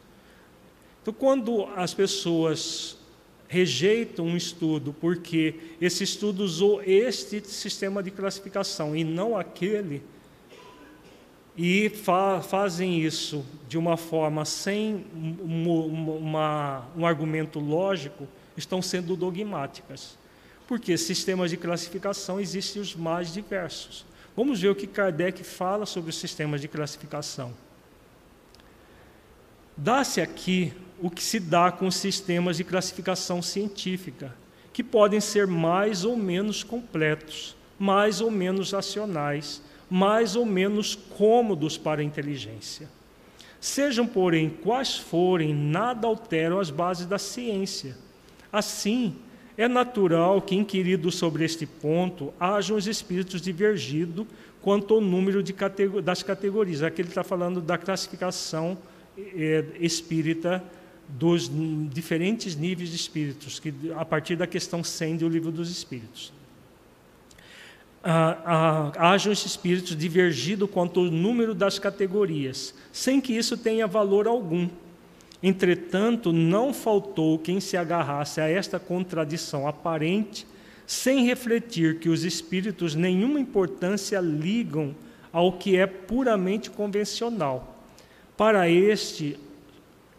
Então, quando as pessoas rejeitam um estudo porque esse estudo usou este sistema de classificação e não aquele, e fa fazem isso de uma forma sem um, uma, um argumento lógico, estão sendo dogmáticas. Porque sistemas de classificação existem os mais diversos. Vamos ver o que Kardec fala sobre os sistemas de classificação. Dá-se aqui o que se dá com os sistemas de classificação científica, que podem ser mais ou menos completos, mais ou menos racionais, mais ou menos cômodos para a inteligência. Sejam, porém, quais forem, nada alteram as bases da ciência. Assim, é natural que, inquirido sobre este ponto, hajam os espíritos divergido quanto ao número categor das categorias. Aqui ele está falando da classificação é, espírita dos diferentes níveis de espíritos, que, a partir da questão 100 do Livro dos Espíritos. Ah, ah, hajam esses espíritos divergido quanto ao número das categorias, sem que isso tenha valor algum. Entretanto, não faltou quem se agarrasse a esta contradição aparente, sem refletir que os espíritos nenhuma importância ligam ao que é puramente convencional. Para este,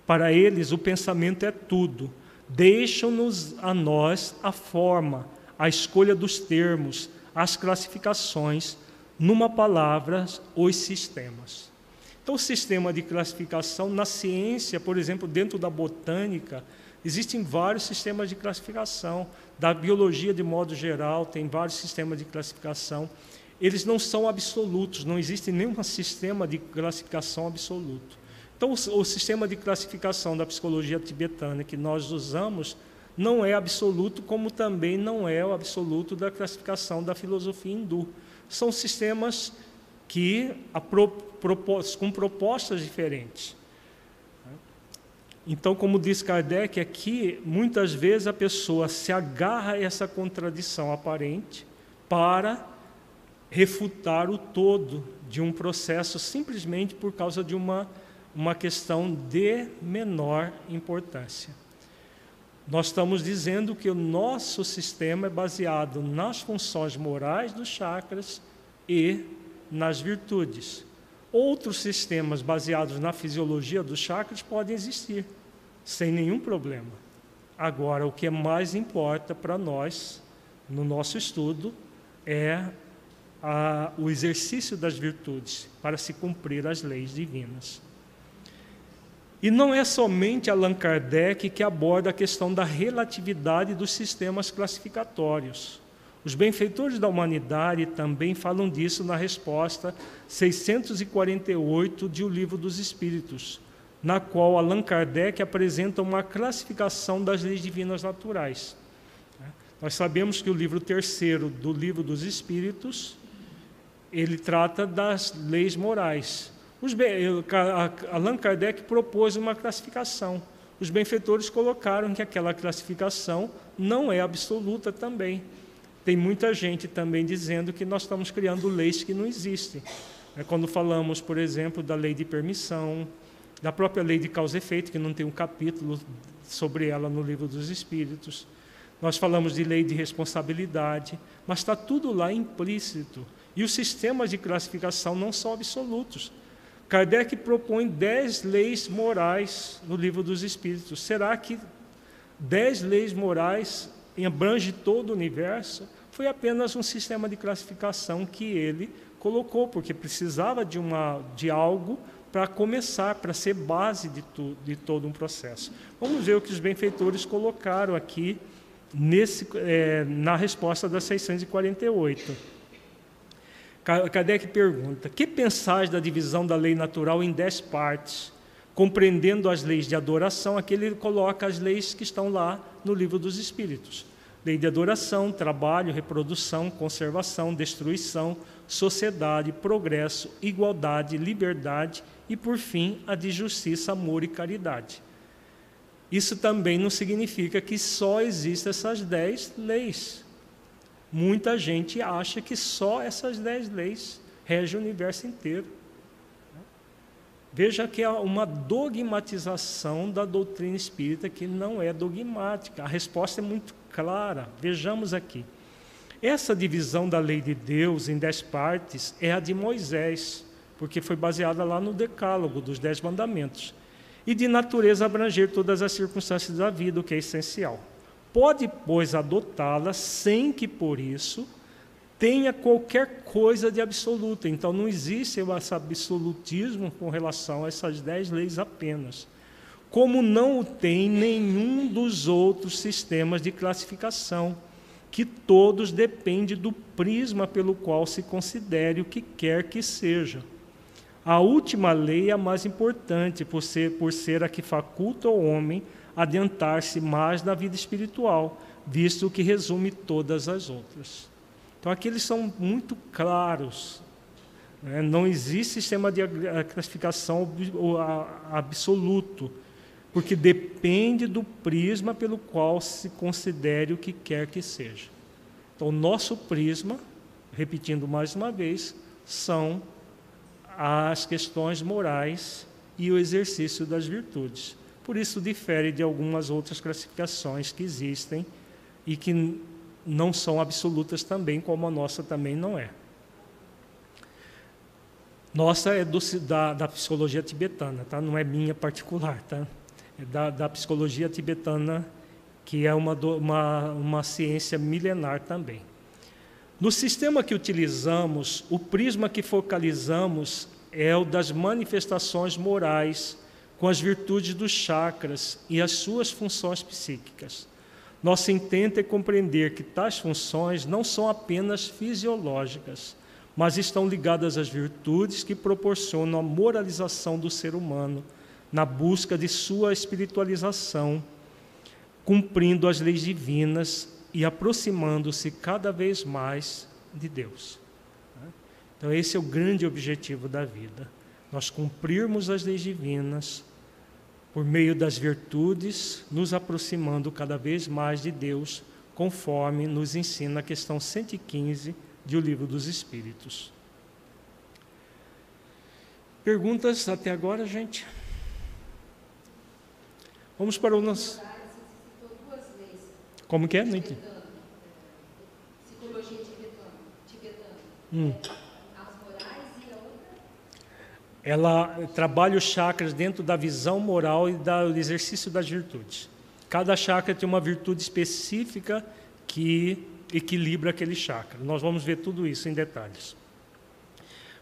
para eles, o pensamento é tudo. Deixam-nos a nós a forma, a escolha dos termos, as classificações, numa palavra, os sistemas. Então, o sistema de classificação na ciência, por exemplo, dentro da botânica, existem vários sistemas de classificação. Da biologia, de modo geral, tem vários sistemas de classificação. Eles não são absolutos, não existe nenhum sistema de classificação absoluto. Então, o, o sistema de classificação da psicologia tibetana que nós usamos não é absoluto, como também não é o absoluto da classificação da filosofia hindu. São sistemas que pro, com propostas diferentes. Então, como diz Kardec aqui, muitas vezes a pessoa se agarra a essa contradição aparente para refutar o todo de um processo simplesmente por causa de uma uma questão de menor importância. Nós estamos dizendo que o nosso sistema é baseado nas funções morais dos chakras e nas virtudes. Outros sistemas baseados na fisiologia dos chakras podem existir, sem nenhum problema. Agora, o que mais importa para nós, no nosso estudo, é a, o exercício das virtudes para se cumprir as leis divinas. E não é somente Allan Kardec que aborda a questão da relatividade dos sistemas classificatórios. Os benfeitores da humanidade também falam disso na resposta 648 de O Livro dos Espíritos, na qual Allan Kardec apresenta uma classificação das leis divinas naturais. Nós sabemos que o livro terceiro do Livro dos Espíritos ele trata das leis morais. Os, Allan Kardec propôs uma classificação. Os benfeitores colocaram que aquela classificação não é absoluta também. Tem muita gente também dizendo que nós estamos criando leis que não existem. É quando falamos, por exemplo, da lei de permissão, da própria lei de causa e efeito, que não tem um capítulo sobre ela no livro dos Espíritos. Nós falamos de lei de responsabilidade, mas está tudo lá implícito. E os sistemas de classificação não são absolutos. Kardec propõe dez leis morais no livro dos Espíritos. Será que dez leis morais abrange todo o universo? Foi apenas um sistema de classificação que ele colocou, porque precisava de, uma, de algo para começar, para ser base de, tu, de todo um processo. Vamos ver o que os benfeitores colocaram aqui nesse, é, na resposta das 648. Kardec pergunta: que pensais da divisão da lei natural em dez partes, compreendendo as leis de adoração? Aqui ele coloca as leis que estão lá no livro dos Espíritos: lei de adoração, trabalho, reprodução, conservação, destruição, sociedade, progresso, igualdade, liberdade e, por fim, a de justiça, amor e caridade. Isso também não significa que só existem essas dez leis. Muita gente acha que só essas dez leis regem o universo inteiro. Veja que há uma dogmatização da doutrina espírita que não é dogmática. A resposta é muito clara. Vejamos aqui. Essa divisão da lei de Deus em dez partes é a de Moisés, porque foi baseada lá no Decálogo dos Dez Mandamentos. E de natureza abranger todas as circunstâncias da vida, o que é essencial pode, pois, adotá-la sem que por isso tenha qualquer coisa de absoluta. Então não existe esse absolutismo com relação a essas dez leis apenas. Como não o tem nenhum dos outros sistemas de classificação, que todos dependem do prisma pelo qual se considere o que quer que seja. A última lei é a mais importante, por ser, por ser a que faculta ao homem adiantar-se mais na vida espiritual, visto que resume todas as outras. Então, aqui eles são muito claros. Né? Não existe sistema de classificação absoluto, porque depende do prisma pelo qual se considere o que quer que seja. Então, nosso prisma, repetindo mais uma vez, são as questões morais e o exercício das virtudes. Por isso, difere de algumas outras classificações que existem e que não são absolutas também, como a nossa também não é. Nossa é do, da, da, psicologia tibetana, tá? não é minha particular, tá? Da, da psicologia tibetana, que é uma, uma, uma ciência milenar também. No sistema que utilizamos, o prisma que focalizamos é o das manifestações morais com as virtudes dos chakras e as suas funções psíquicas. Nosso intento é compreender que tais funções não são apenas fisiológicas, mas estão ligadas às virtudes que proporcionam a moralização do ser humano na busca de sua espiritualização, cumprindo as leis divinas e aproximando-se cada vez mais de Deus. Então, esse é o grande objetivo da vida nós cumprirmos as leis divinas por meio das virtudes, nos aproximando cada vez mais de Deus, conforme nos ensina a questão 115 de O Livro dos Espíritos. Perguntas até agora, gente? Vamos para o nosso. Como que é? Não. Hum ela trabalha os chakras dentro da visão moral e do exercício das virtudes. Cada chakra tem uma virtude específica que equilibra aquele chakra. Nós vamos ver tudo isso em detalhes.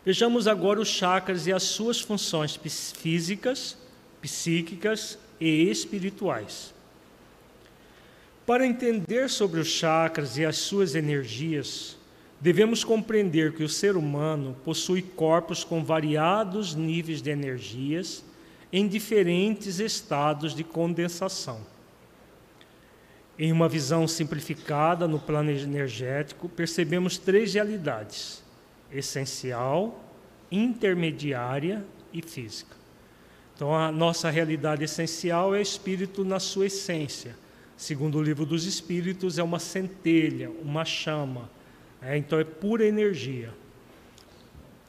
Vejamos agora os chakras e as suas funções físicas, psíquicas e espirituais. Para entender sobre os chakras e as suas energias, Devemos compreender que o ser humano possui corpos com variados níveis de energias em diferentes estados de condensação. Em uma visão simplificada no plano energético, percebemos três realidades: essencial, intermediária e física. Então, a nossa realidade essencial é espírito na sua essência. Segundo o livro dos Espíritos, é uma centelha, uma chama. É, então, é pura energia.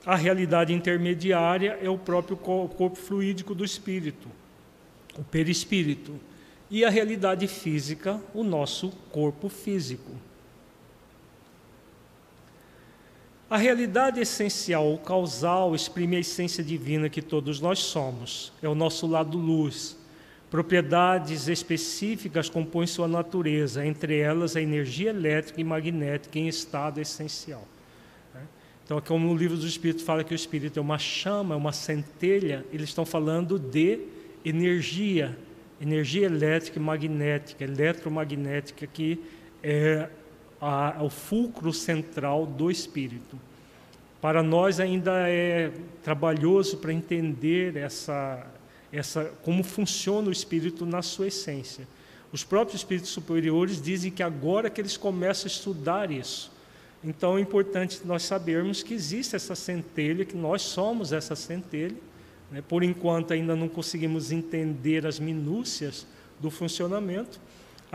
A realidade intermediária é o próprio corpo fluídico do espírito, o perispírito. E a realidade física, o nosso corpo físico. A realidade essencial ou causal exprime a essência divina que todos nós somos. É o nosso lado luz. Propriedades específicas compõem sua natureza, entre elas a energia elétrica e magnética em estado essencial. Né? Então, como no livro do Espírito fala que o Espírito é uma chama, é uma centelha, eles estão falando de energia, energia elétrica e magnética, eletromagnética, que é a, o fulcro central do espírito. Para nós ainda é trabalhoso para entender essa, essa, como funciona o espírito na sua essência. Os próprios espíritos superiores dizem que agora que eles começam a estudar isso. Então é importante nós sabermos que existe essa centelha, que nós somos essa centelha. Né? Por enquanto ainda não conseguimos entender as minúcias do funcionamento,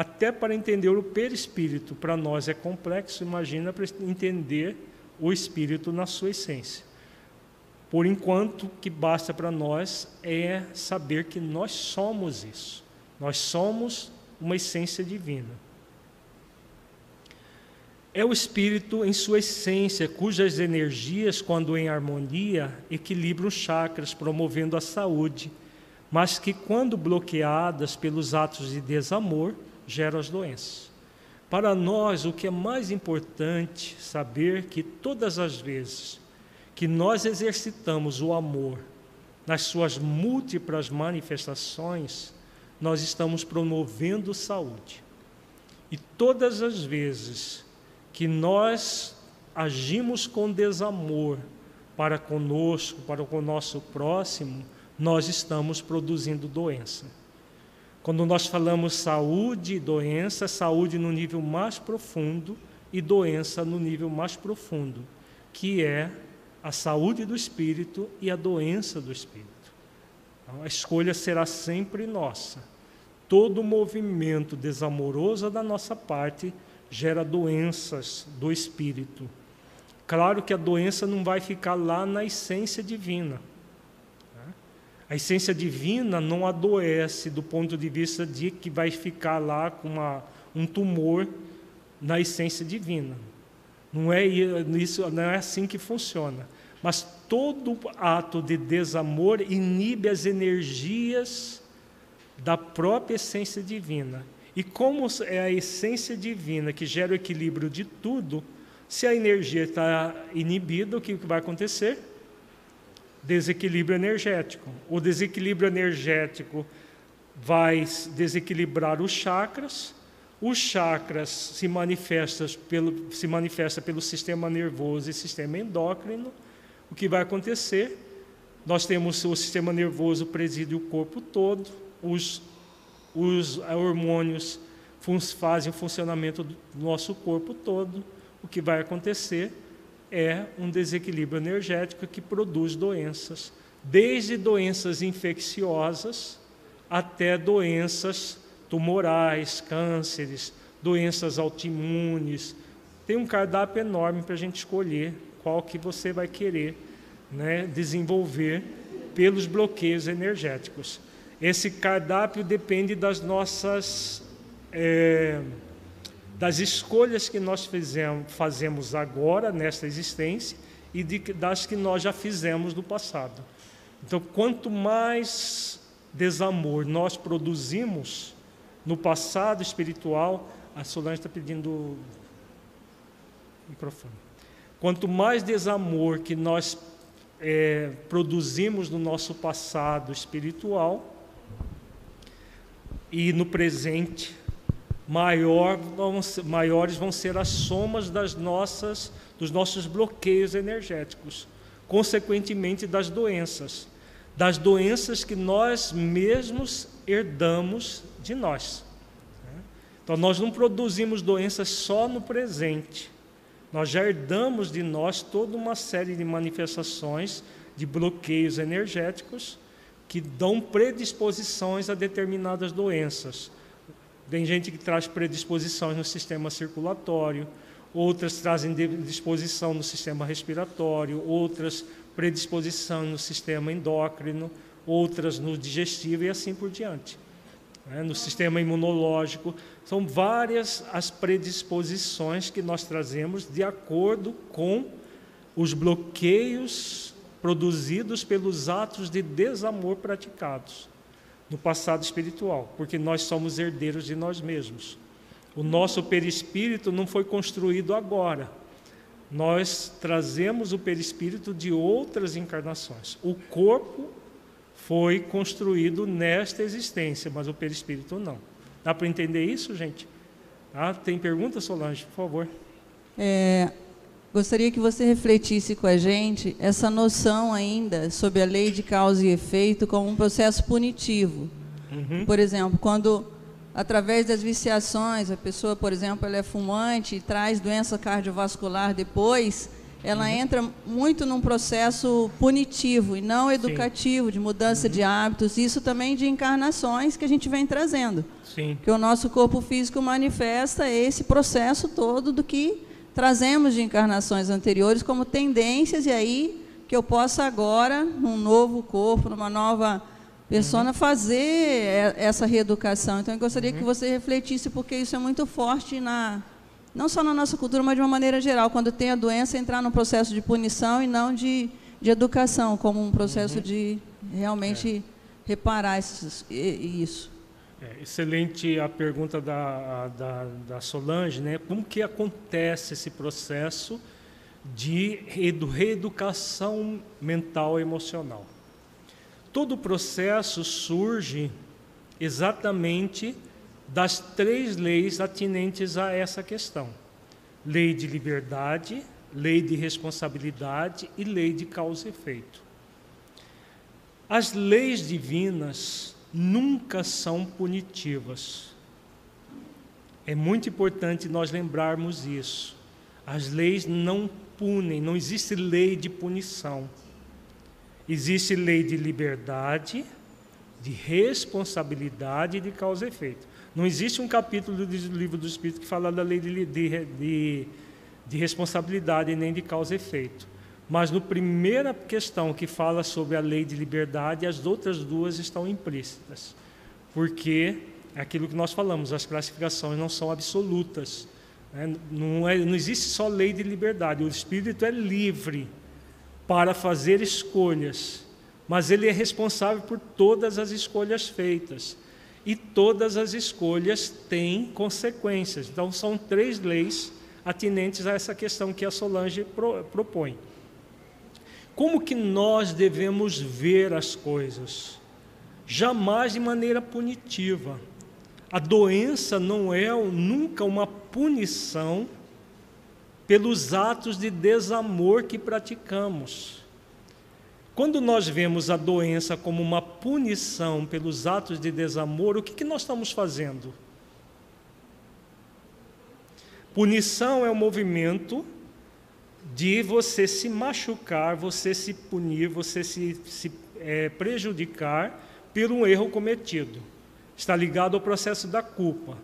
até para entender o perispírito, para nós é complexo, imagina para entender o espírito na sua essência. Por enquanto, o que basta para nós é saber que nós somos isso. Nós somos uma essência divina. É o espírito em sua essência, cujas energias, quando em harmonia, equilibram os chakras, promovendo a saúde, mas que, quando bloqueadas pelos atos de desamor, geram as doenças. Para nós, o que é mais importante saber que todas as vezes que nós exercitamos o amor nas suas múltiplas manifestações, nós estamos promovendo saúde. E todas as vezes que nós agimos com desamor para conosco, para o nosso próximo, nós estamos produzindo doença. Quando nós falamos saúde e doença, saúde no nível mais profundo e doença no nível mais profundo, que é a saúde do espírito e a doença do espírito. Então, a escolha será sempre nossa. Todo movimento desamoroso da nossa parte gera doenças do espírito. Claro que a doença não vai ficar lá na essência divina. A essência divina não adoece do ponto de vista de que vai ficar lá com uma, um tumor na essência divina. Não é isso, não é assim que funciona. Mas todo ato de desamor inibe as energias da própria essência divina. E como é a essência divina que gera o equilíbrio de tudo, se a energia está inibida, o que vai acontecer? Desequilíbrio energético. O desequilíbrio energético vai desequilibrar os chakras. Os chakras se manifestam pelo, se manifesta pelo sistema nervoso e sistema endócrino. O que vai acontecer? Nós temos o sistema nervoso preside o corpo todo, os, os hormônios fazem o funcionamento do nosso corpo todo. O que vai acontecer? É um desequilíbrio energético que produz doenças, desde doenças infecciosas até doenças tumorais, cânceres, doenças autoimunes. Tem um cardápio enorme para a gente escolher qual que você vai querer né, desenvolver pelos bloqueios energéticos. Esse cardápio depende das nossas é, das escolhas que nós fizemos, fazemos agora nesta existência e de, das que nós já fizemos no passado. Então, quanto mais desamor nós produzimos no passado espiritual, a Solange está pedindo microfone. Quanto mais desamor que nós é, produzimos no nosso passado espiritual e no presente maior vão, maiores vão ser as somas das nossas, dos nossos bloqueios energéticos, consequentemente das doenças, das doenças que nós mesmos herdamos de nós. Então, nós não produzimos doenças só no presente, Nós já herdamos de nós toda uma série de manifestações de bloqueios energéticos que dão predisposições a determinadas doenças. Tem gente que traz predisposições no sistema circulatório, outras trazem disposição no sistema respiratório, outras predisposição no sistema endócrino, outras no digestivo e assim por diante. Né? No sistema imunológico, são várias as predisposições que nós trazemos de acordo com os bloqueios produzidos pelos atos de desamor praticados no passado espiritual, porque nós somos herdeiros de nós mesmos. O nosso perispírito não foi construído agora. Nós trazemos o perispírito de outras encarnações. O corpo foi construído nesta existência, mas o perispírito não. Dá para entender isso, gente? Ah, tem pergunta, Solange, por favor. É, gostaria que você refletisse com a gente essa noção ainda sobre a lei de causa e efeito como um processo punitivo. Uhum. Por exemplo, quando através das viciações, a pessoa, por exemplo, ela é fumante e traz doença cardiovascular depois, ela uhum. entra muito num processo punitivo e não educativo, Sim. de mudança uhum. de hábitos, isso também de encarnações que a gente vem trazendo. Sim. Que o nosso corpo físico manifesta esse processo todo do que trazemos de encarnações anteriores como tendências, e aí que eu possa agora, num novo corpo, numa nova persona, uhum. fazer essa reeducação. Então, eu gostaria uhum. que você refletisse, porque isso é muito forte na não só na nossa cultura, mas de uma maneira geral, quando tem a doença, entrar no processo de punição e não de, de educação, como um processo uhum. de realmente é. reparar esses, isso. É, excelente a pergunta da, da, da, Solange, né? Como que acontece esse processo de reeducação mental e emocional? Todo o processo surge exatamente das três leis atinentes a essa questão: lei de liberdade, lei de responsabilidade e lei de causa e efeito. As leis divinas nunca são punitivas. É muito importante nós lembrarmos isso. As leis não punem, não existe lei de punição. Existe lei de liberdade, de responsabilidade e de causa e efeito. Não existe um capítulo do livro do Espírito que fala da lei de, de, de, de responsabilidade nem de causa e efeito. Mas no primeira questão que fala sobre a lei de liberdade, as outras duas estão implícitas. Porque é aquilo que nós falamos, as classificações não são absolutas. Né? Não, é, não existe só lei de liberdade. O espírito é livre para fazer escolhas, mas ele é responsável por todas as escolhas feitas e todas as escolhas têm consequências. Então, são três leis atinentes a essa questão que a Solange pro, propõe. Como que nós devemos ver as coisas? Jamais de maneira punitiva. A doença não é nunca uma punição pelos atos de desamor que praticamos. Quando nós vemos a doença como uma punição pelos atos de desamor, o que, que nós estamos fazendo? Punição é o movimento de você se machucar, você se punir, você se, se é, prejudicar por um erro cometido. Está ligado ao processo da culpa.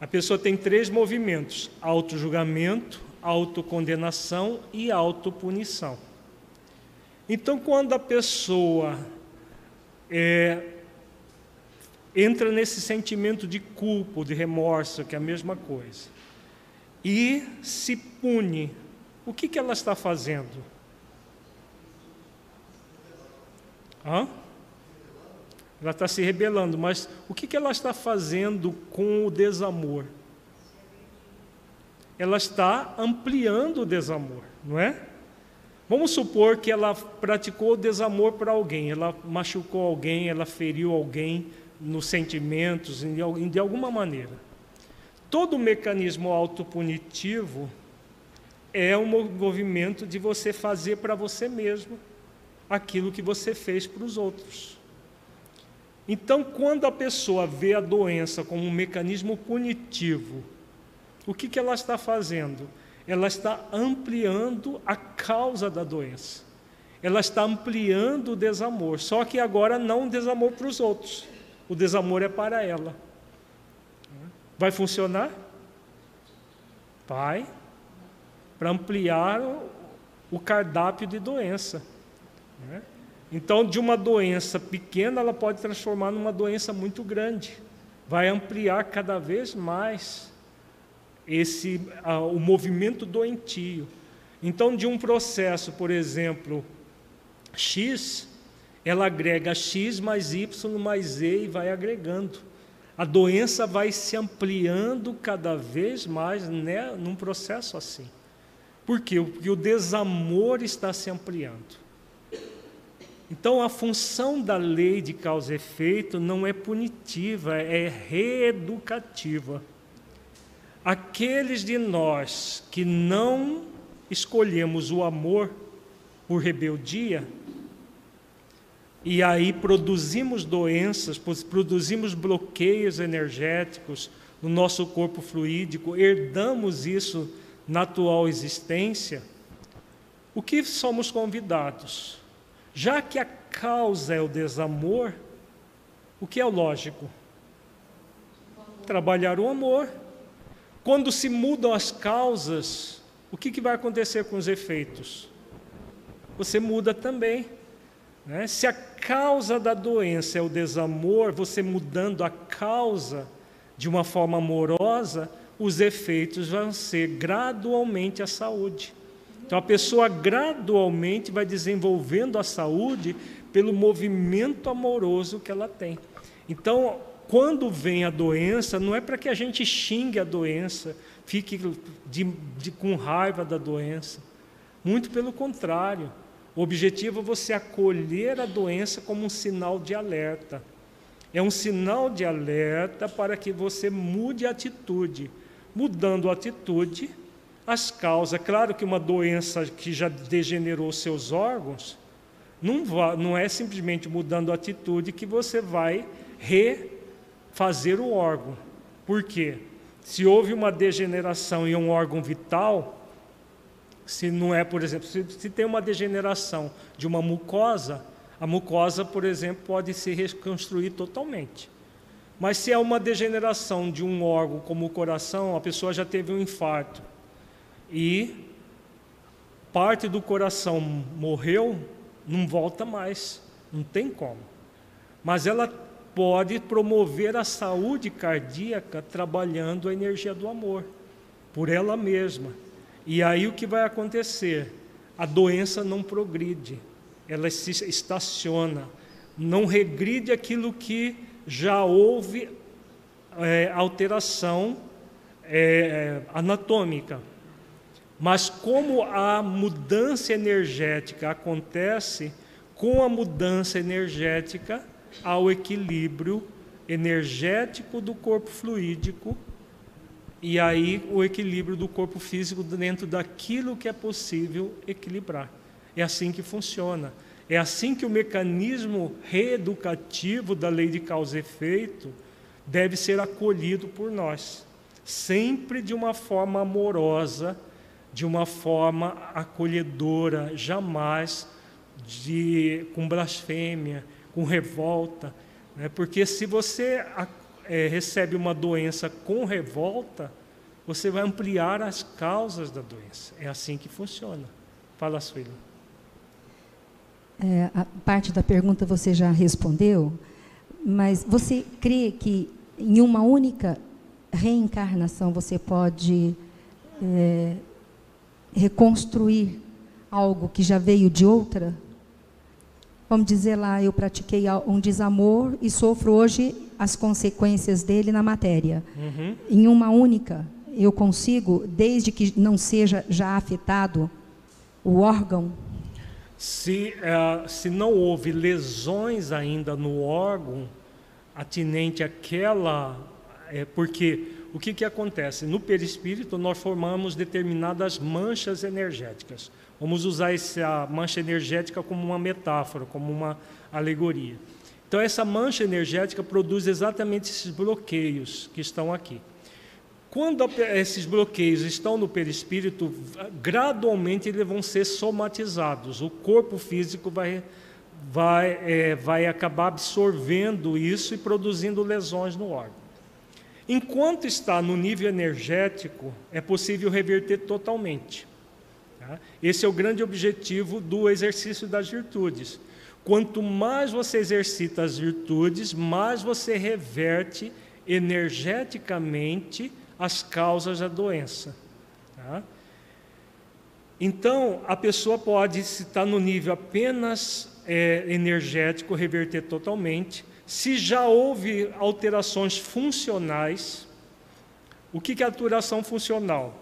A pessoa tem três movimentos: auto-julgamento, autocondenação e autopunição. Então, quando a pessoa é, entra nesse sentimento de culpa, de remorso, que é a mesma coisa, e se pune, o que, que ela está fazendo? Hã? Ela está se rebelando, mas o que, que ela está fazendo com o desamor? Ela está ampliando o desamor, não é? Vamos supor que ela praticou desamor para alguém, ela machucou alguém, ela feriu alguém nos sentimentos, de alguma maneira. Todo mecanismo autopunitivo é um movimento de você fazer para você mesmo aquilo que você fez para os outros. Então, quando a pessoa vê a doença como um mecanismo punitivo, o que, que ela está fazendo? ela está ampliando a causa da doença. Ela está ampliando o desamor. Só que agora não o desamor para os outros. O desamor é para ela. Vai funcionar? Vai. Para ampliar o cardápio de doença. Né? Então, de uma doença pequena, ela pode transformar numa doença muito grande. Vai ampliar cada vez mais esse o movimento doentio. Então, de um processo, por exemplo, X, ela agrega X mais Y mais Z e vai agregando. A doença vai se ampliando cada vez mais né, num processo assim. Por quê? Porque o desamor está se ampliando. Então, a função da lei de causa e efeito não é punitiva, é reeducativa. Aqueles de nós que não escolhemos o amor por rebeldia, e aí produzimos doenças, produzimos bloqueios energéticos no nosso corpo fluídico, herdamos isso na atual existência, o que somos convidados? Já que a causa é o desamor, o que é o lógico? Trabalhar o amor. Quando se mudam as causas, o que, que vai acontecer com os efeitos? Você muda também. Né? Se a causa da doença é o desamor, você mudando a causa de uma forma amorosa, os efeitos vão ser gradualmente a saúde. Então a pessoa gradualmente vai desenvolvendo a saúde pelo movimento amoroso que ela tem. Então, quando vem a doença, não é para que a gente xingue a doença, fique de, de, com raiva da doença. Muito pelo contrário. O objetivo é você acolher a doença como um sinal de alerta. É um sinal de alerta para que você mude a atitude mudando a atitude, as causas. Claro que uma doença que já degenerou seus órgãos, não, não é simplesmente mudando a atitude que você vai refazer o órgão. Por quê? Se houve uma degeneração em um órgão vital, se não é, por exemplo, se, se tem uma degeneração de uma mucosa, a mucosa, por exemplo, pode se reconstruir totalmente. Mas se é uma degeneração de um órgão como o coração, a pessoa já teve um infarto e parte do coração morreu, não volta mais, não tem como. Mas ela pode promover a saúde cardíaca trabalhando a energia do amor, por ela mesma. E aí o que vai acontecer? A doença não progride, ela se estaciona, não regride aquilo que já houve é, alteração é, anatômica. Mas como a mudança energética acontece, com a mudança energética há o equilíbrio energético do corpo fluídico e aí o equilíbrio do corpo físico dentro daquilo que é possível equilibrar. É assim que funciona. É assim que o mecanismo reeducativo da lei de causa e efeito deve ser acolhido por nós, sempre de uma forma amorosa, de uma forma acolhedora, jamais de com blasfêmia, com revolta, né? porque se você é, recebe uma doença com revolta, você vai ampliar as causas da doença. É assim que funciona. Fala, Suíla. É, a parte da pergunta você já respondeu, mas você crê que em uma única reencarnação você pode é, reconstruir algo que já veio de outra? Vamos dizer lá, eu pratiquei um desamor e sofro hoje as consequências dele na matéria. Uhum. Em uma única, eu consigo, desde que não seja já afetado o órgão, se, uh, se não houve lesões ainda no órgão atinente àquela. É, porque o que, que acontece? No perispírito, nós formamos determinadas manchas energéticas. Vamos usar essa mancha energética como uma metáfora, como uma alegoria. Então, essa mancha energética produz exatamente esses bloqueios que estão aqui. Quando esses bloqueios estão no perispírito, gradualmente eles vão ser somatizados. O corpo físico vai, vai, é, vai acabar absorvendo isso e produzindo lesões no órgão. Enquanto está no nível energético, é possível reverter totalmente. Tá? Esse é o grande objetivo do exercício das virtudes. Quanto mais você exercita as virtudes, mais você reverte energeticamente as causas da doença. Tá? Então, a pessoa pode, se está no nível apenas é, energético, reverter totalmente. Se já houve alterações funcionais, o que, é alteração funcional?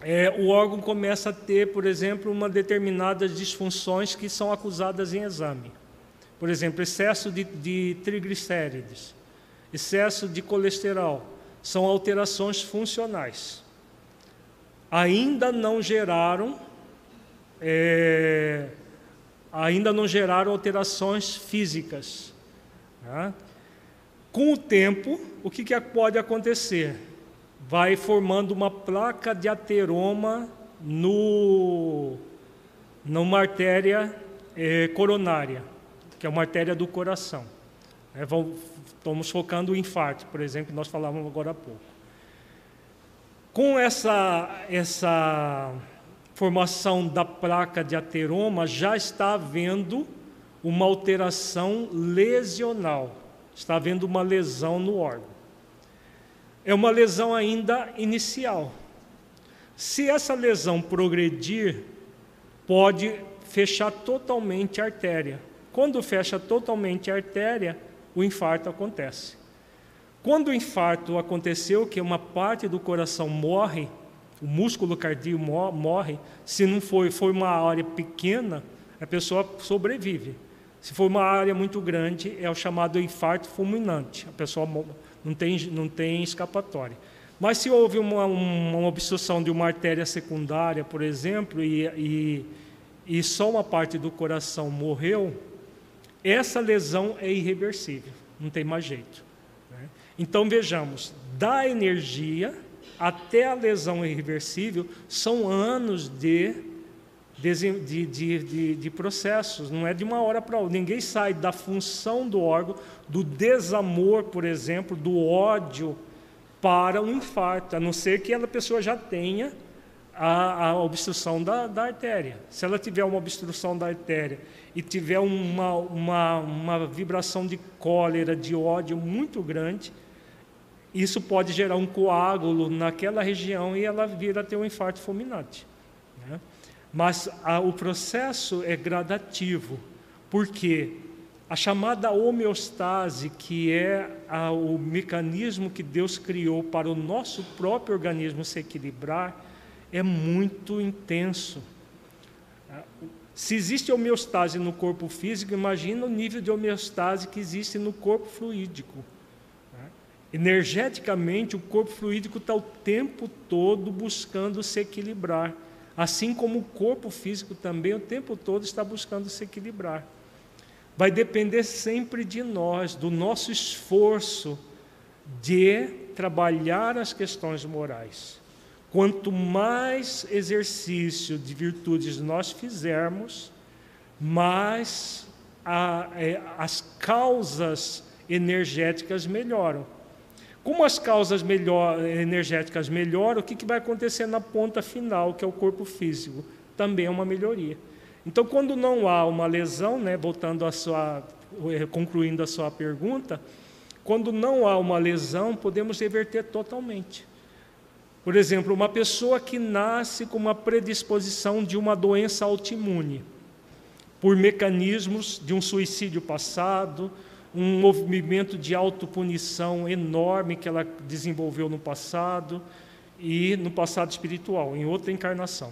É, o órgão começa a ter, por exemplo, uma determinadas disfunções que são acusadas em exame. Por exemplo, excesso de, de triglicérides, excesso de colesterol, são alterações funcionais. Ainda não geraram, é, ainda não geraram alterações físicas. Tá? Com o tempo, o que, que pode acontecer? Vai formando uma placa de ateroma no, numa artéria é, coronária, que é uma artéria do coração. É, vão, estamos focando o infarto, por exemplo, que nós falávamos agora há pouco. Com essa, essa formação da placa de ateroma, já está havendo uma alteração lesional, está havendo uma lesão no órgão. É uma lesão ainda inicial. Se essa lesão progredir, pode fechar totalmente a artéria. Quando fecha totalmente a artéria, o infarto acontece. Quando o infarto aconteceu, que uma parte do coração morre, o músculo cardíaco morre, se não foi, foi uma área pequena, a pessoa sobrevive. Se for uma área muito grande, é o chamado infarto fulminante. A pessoa não tem, não tem escapatória. Mas se houve uma, uma obstrução de uma artéria secundária, por exemplo, e, e, e só uma parte do coração morreu, essa lesão é irreversível, não tem mais jeito. Né? Então vejamos, da energia até a lesão irreversível são anos de, de, de, de, de processos, não é de uma hora para outra. Ninguém sai da função do órgão, do desamor, por exemplo, do ódio, para um infarto, a não ser que a pessoa já tenha a, a obstrução da, da artéria. Se ela tiver uma obstrução da artéria e tiver uma, uma, uma vibração de cólera, de ódio muito grande, isso pode gerar um coágulo naquela região e ela vir a ter um infarto fulminante. Né? Mas a, o processo é gradativo, porque a chamada homeostase, que é a, o mecanismo que Deus criou para o nosso próprio organismo se equilibrar, é muito intenso. Se existe homeostase no corpo físico, imagina o nível de homeostase que existe no corpo fluídico. Energeticamente, o corpo fluídico está o tempo todo buscando se equilibrar, assim como o corpo físico também o tempo todo está buscando se equilibrar. Vai depender sempre de nós, do nosso esforço de trabalhar as questões morais. Quanto mais exercício de virtudes nós fizermos, mais a, é, as causas energéticas melhoram. Como as causas melhor, energéticas melhoram, o que, que vai acontecer na ponta final, que é o corpo físico? Também é uma melhoria. Então, quando não há uma lesão, né, voltando a sua, é, concluindo a sua pergunta, quando não há uma lesão, podemos reverter totalmente. Por exemplo, uma pessoa que nasce com uma predisposição de uma doença autoimune, por mecanismos de um suicídio passado, um movimento de autopunição enorme que ela desenvolveu no passado e no passado espiritual, em outra encarnação.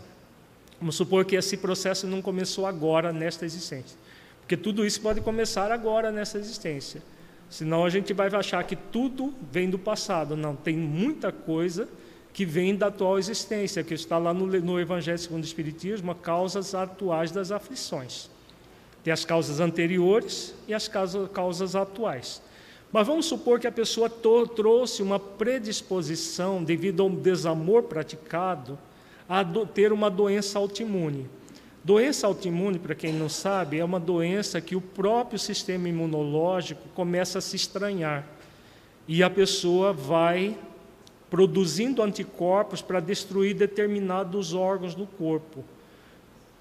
Vamos supor que esse processo não começou agora nesta existência, porque tudo isso pode começar agora nessa existência. Senão a gente vai achar que tudo vem do passado. Não, tem muita coisa que vem da atual existência, que está lá no, no Evangelho segundo o Espiritismo, causas atuais das aflições. Tem as causas anteriores e as causas, causas atuais. Mas vamos supor que a pessoa trouxe uma predisposição, devido a um desamor praticado, a ter uma doença autoimune. Doença autoimune, para quem não sabe, é uma doença que o próprio sistema imunológico começa a se estranhar. E a pessoa vai produzindo anticorpos para destruir determinados órgãos do corpo.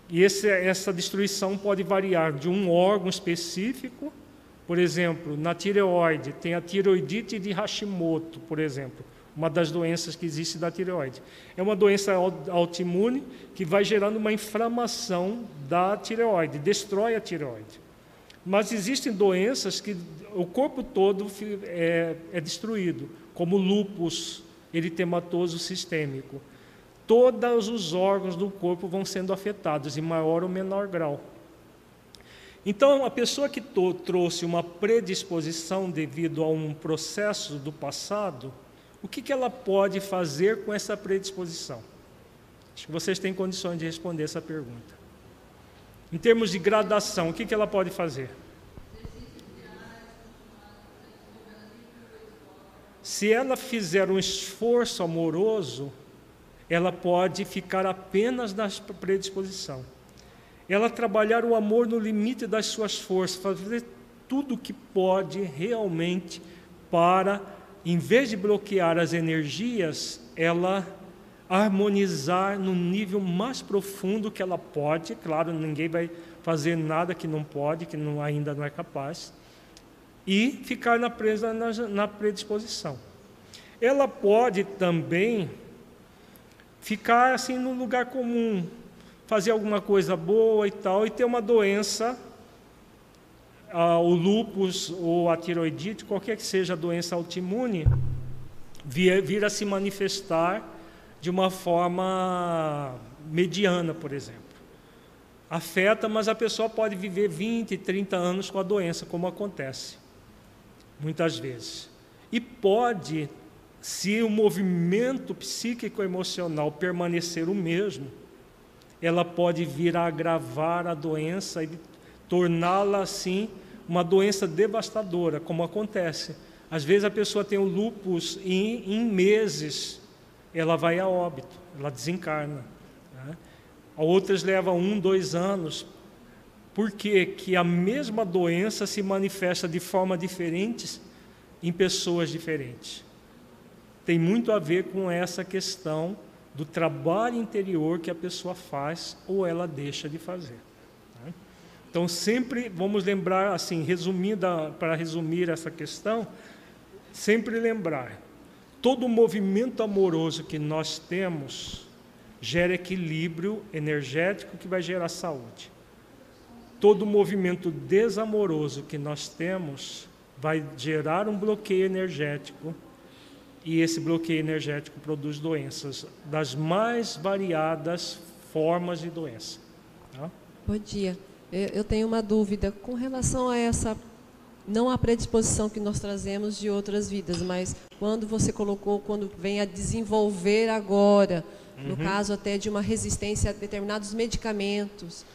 E esse, essa destruição pode variar de um órgão específico, por exemplo, na tireoide, tem a tiroidite de Hashimoto, por exemplo, uma das doenças que existe da tireoide. É uma doença autoimune que vai gerando uma inflamação da tireoide, destrói a tireoide. Mas existem doenças que o corpo todo é, é destruído, como lúpus, eritematoso sistêmico. Todos os órgãos do corpo vão sendo afetados, em maior ou menor grau. Então, a pessoa que trouxe uma predisposição devido a um processo do passado, o que, que ela pode fazer com essa predisposição? Acho que vocês têm condições de responder essa pergunta. Em termos de gradação, o que, que ela pode fazer? Se ela fizer um esforço amoroso, ela pode ficar apenas na predisposição. Ela trabalhar o amor no limite das suas forças, fazer tudo o que pode realmente para, em vez de bloquear as energias, ela harmonizar no nível mais profundo que ela pode. Claro, ninguém vai fazer nada que não pode, que não, ainda não é capaz e ficar na, presa, na, na predisposição. Ela pode também ficar assim no lugar comum, fazer alguma coisa boa e tal, e ter uma doença, ah, o lúpus ou a tiroidite, qualquer que seja a doença autoimune, vir, vir a se manifestar de uma forma mediana, por exemplo. Afeta, mas a pessoa pode viver 20, 30 anos com a doença, como acontece muitas vezes. E pode, se o movimento psíquico-emocional permanecer o mesmo, ela pode vir a agravar a doença e torná-la assim uma doença devastadora, como acontece. Às vezes a pessoa tem o lupus e em meses ela vai a óbito, ela desencarna. Né? Outras levam um, dois anos por que, que a mesma doença se manifesta de forma diferente em pessoas diferentes? Tem muito a ver com essa questão do trabalho interior que a pessoa faz ou ela deixa de fazer. Né? Então, sempre vamos lembrar, assim, resumindo, para resumir essa questão, sempre lembrar: todo movimento amoroso que nós temos gera equilíbrio energético que vai gerar saúde todo movimento desamoroso que nós temos vai gerar um bloqueio energético e esse bloqueio energético produz doenças das mais variadas formas de doença. Tá? Bom dia. Eu tenho uma dúvida com relação a essa não a predisposição que nós trazemos de outras vidas, mas quando você colocou, quando vem a desenvolver agora, no uhum. caso até de uma resistência a determinados medicamentos,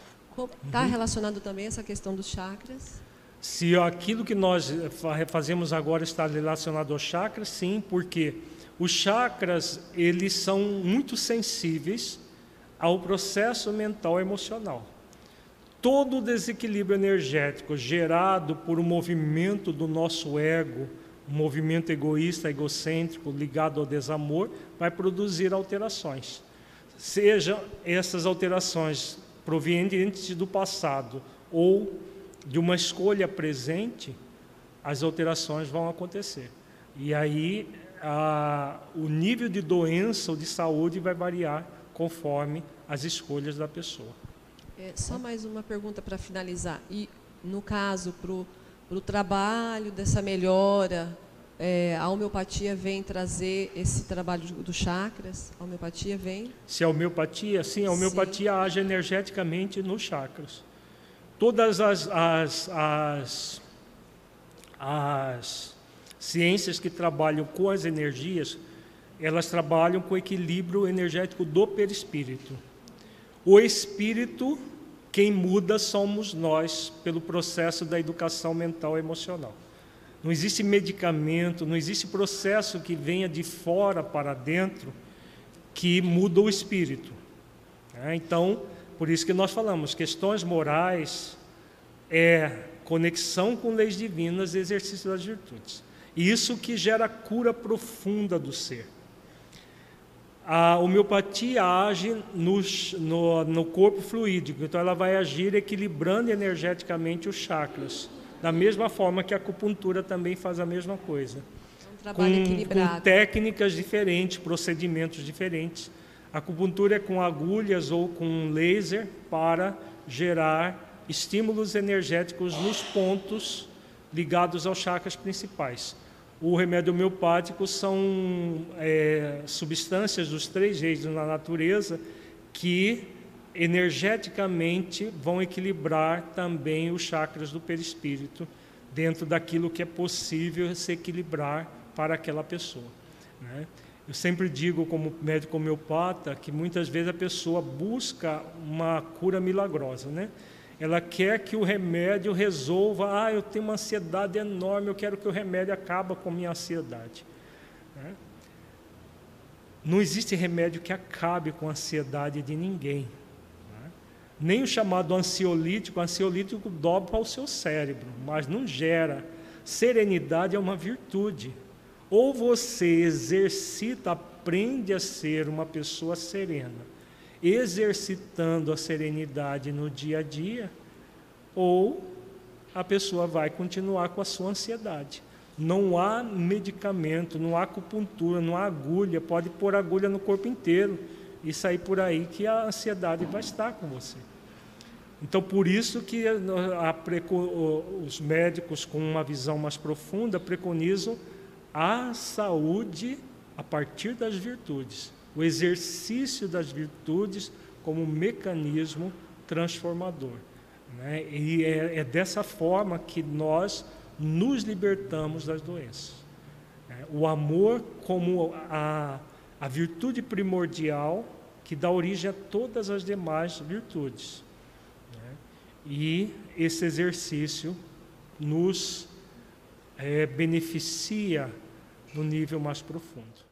Está uhum. relacionado também essa questão dos chakras? Se aquilo que nós fazemos agora está relacionado aos chakras, sim, porque os chakras eles são muito sensíveis ao processo mental e emocional. Todo o desequilíbrio energético gerado por um movimento do nosso ego, um movimento egoísta, egocêntrico, ligado ao desamor, vai produzir alterações. Sejam essas alterações provenientes do passado ou de uma escolha presente, as alterações vão acontecer. E aí a, o nível de doença ou de saúde vai variar conforme as escolhas da pessoa. É, só mais uma pergunta para finalizar. E no caso, para o trabalho dessa melhora é, a homeopatia vem trazer esse trabalho dos chakras? A homeopatia vem? Se a homeopatia, sim, a homeopatia sim. age energeticamente nos chakras. Todas as, as, as, as ciências que trabalham com as energias, elas trabalham com o equilíbrio energético do perispírito. O espírito, quem muda somos nós, pelo processo da educação mental e emocional. Não existe medicamento, não existe processo que venha de fora para dentro que muda o espírito. É, então, por isso que nós falamos, questões morais é conexão com leis divinas e exercício das virtudes. Isso que gera cura profunda do ser. A homeopatia age no, no, no corpo fluídico, então ela vai agir equilibrando energeticamente os chakras, da mesma forma que a acupuntura também faz a mesma coisa. É um com, com técnicas diferentes, procedimentos diferentes. A acupuntura é com agulhas ou com laser para gerar estímulos energéticos nos pontos ligados aos chakras principais. O remédio homeopático são é, substâncias dos três reinos na natureza que energeticamente vão equilibrar também os chakras do perispírito dentro daquilo que é possível se equilibrar para aquela pessoa. Né? Eu sempre digo, como médico homeopata, que muitas vezes a pessoa busca uma cura milagrosa, né? Ela quer que o remédio resolva. Ah, eu tenho uma ansiedade enorme, eu quero que o remédio acabe com minha ansiedade. Né? Não existe remédio que acabe com a ansiedade de ninguém. Nem o chamado ansiolítico, o ansiolítico dobra o seu cérebro, mas não gera. Serenidade é uma virtude. Ou você exercita, aprende a ser uma pessoa serena exercitando a serenidade no dia a dia, ou a pessoa vai continuar com a sua ansiedade. Não há medicamento, não há acupuntura, não há agulha, pode pôr agulha no corpo inteiro e sair por aí que a ansiedade vai estar com você. Então, por isso que a, a, os médicos com uma visão mais profunda preconizam a saúde a partir das virtudes o exercício das virtudes como um mecanismo transformador. Né? E é, é, dessa forma que nós nos libertamos das doenças. É, o amor como a, a virtude primordial que dá origem a todas as demais virtudes. Né? E esse exercício nos é, beneficia no nível mais profundo.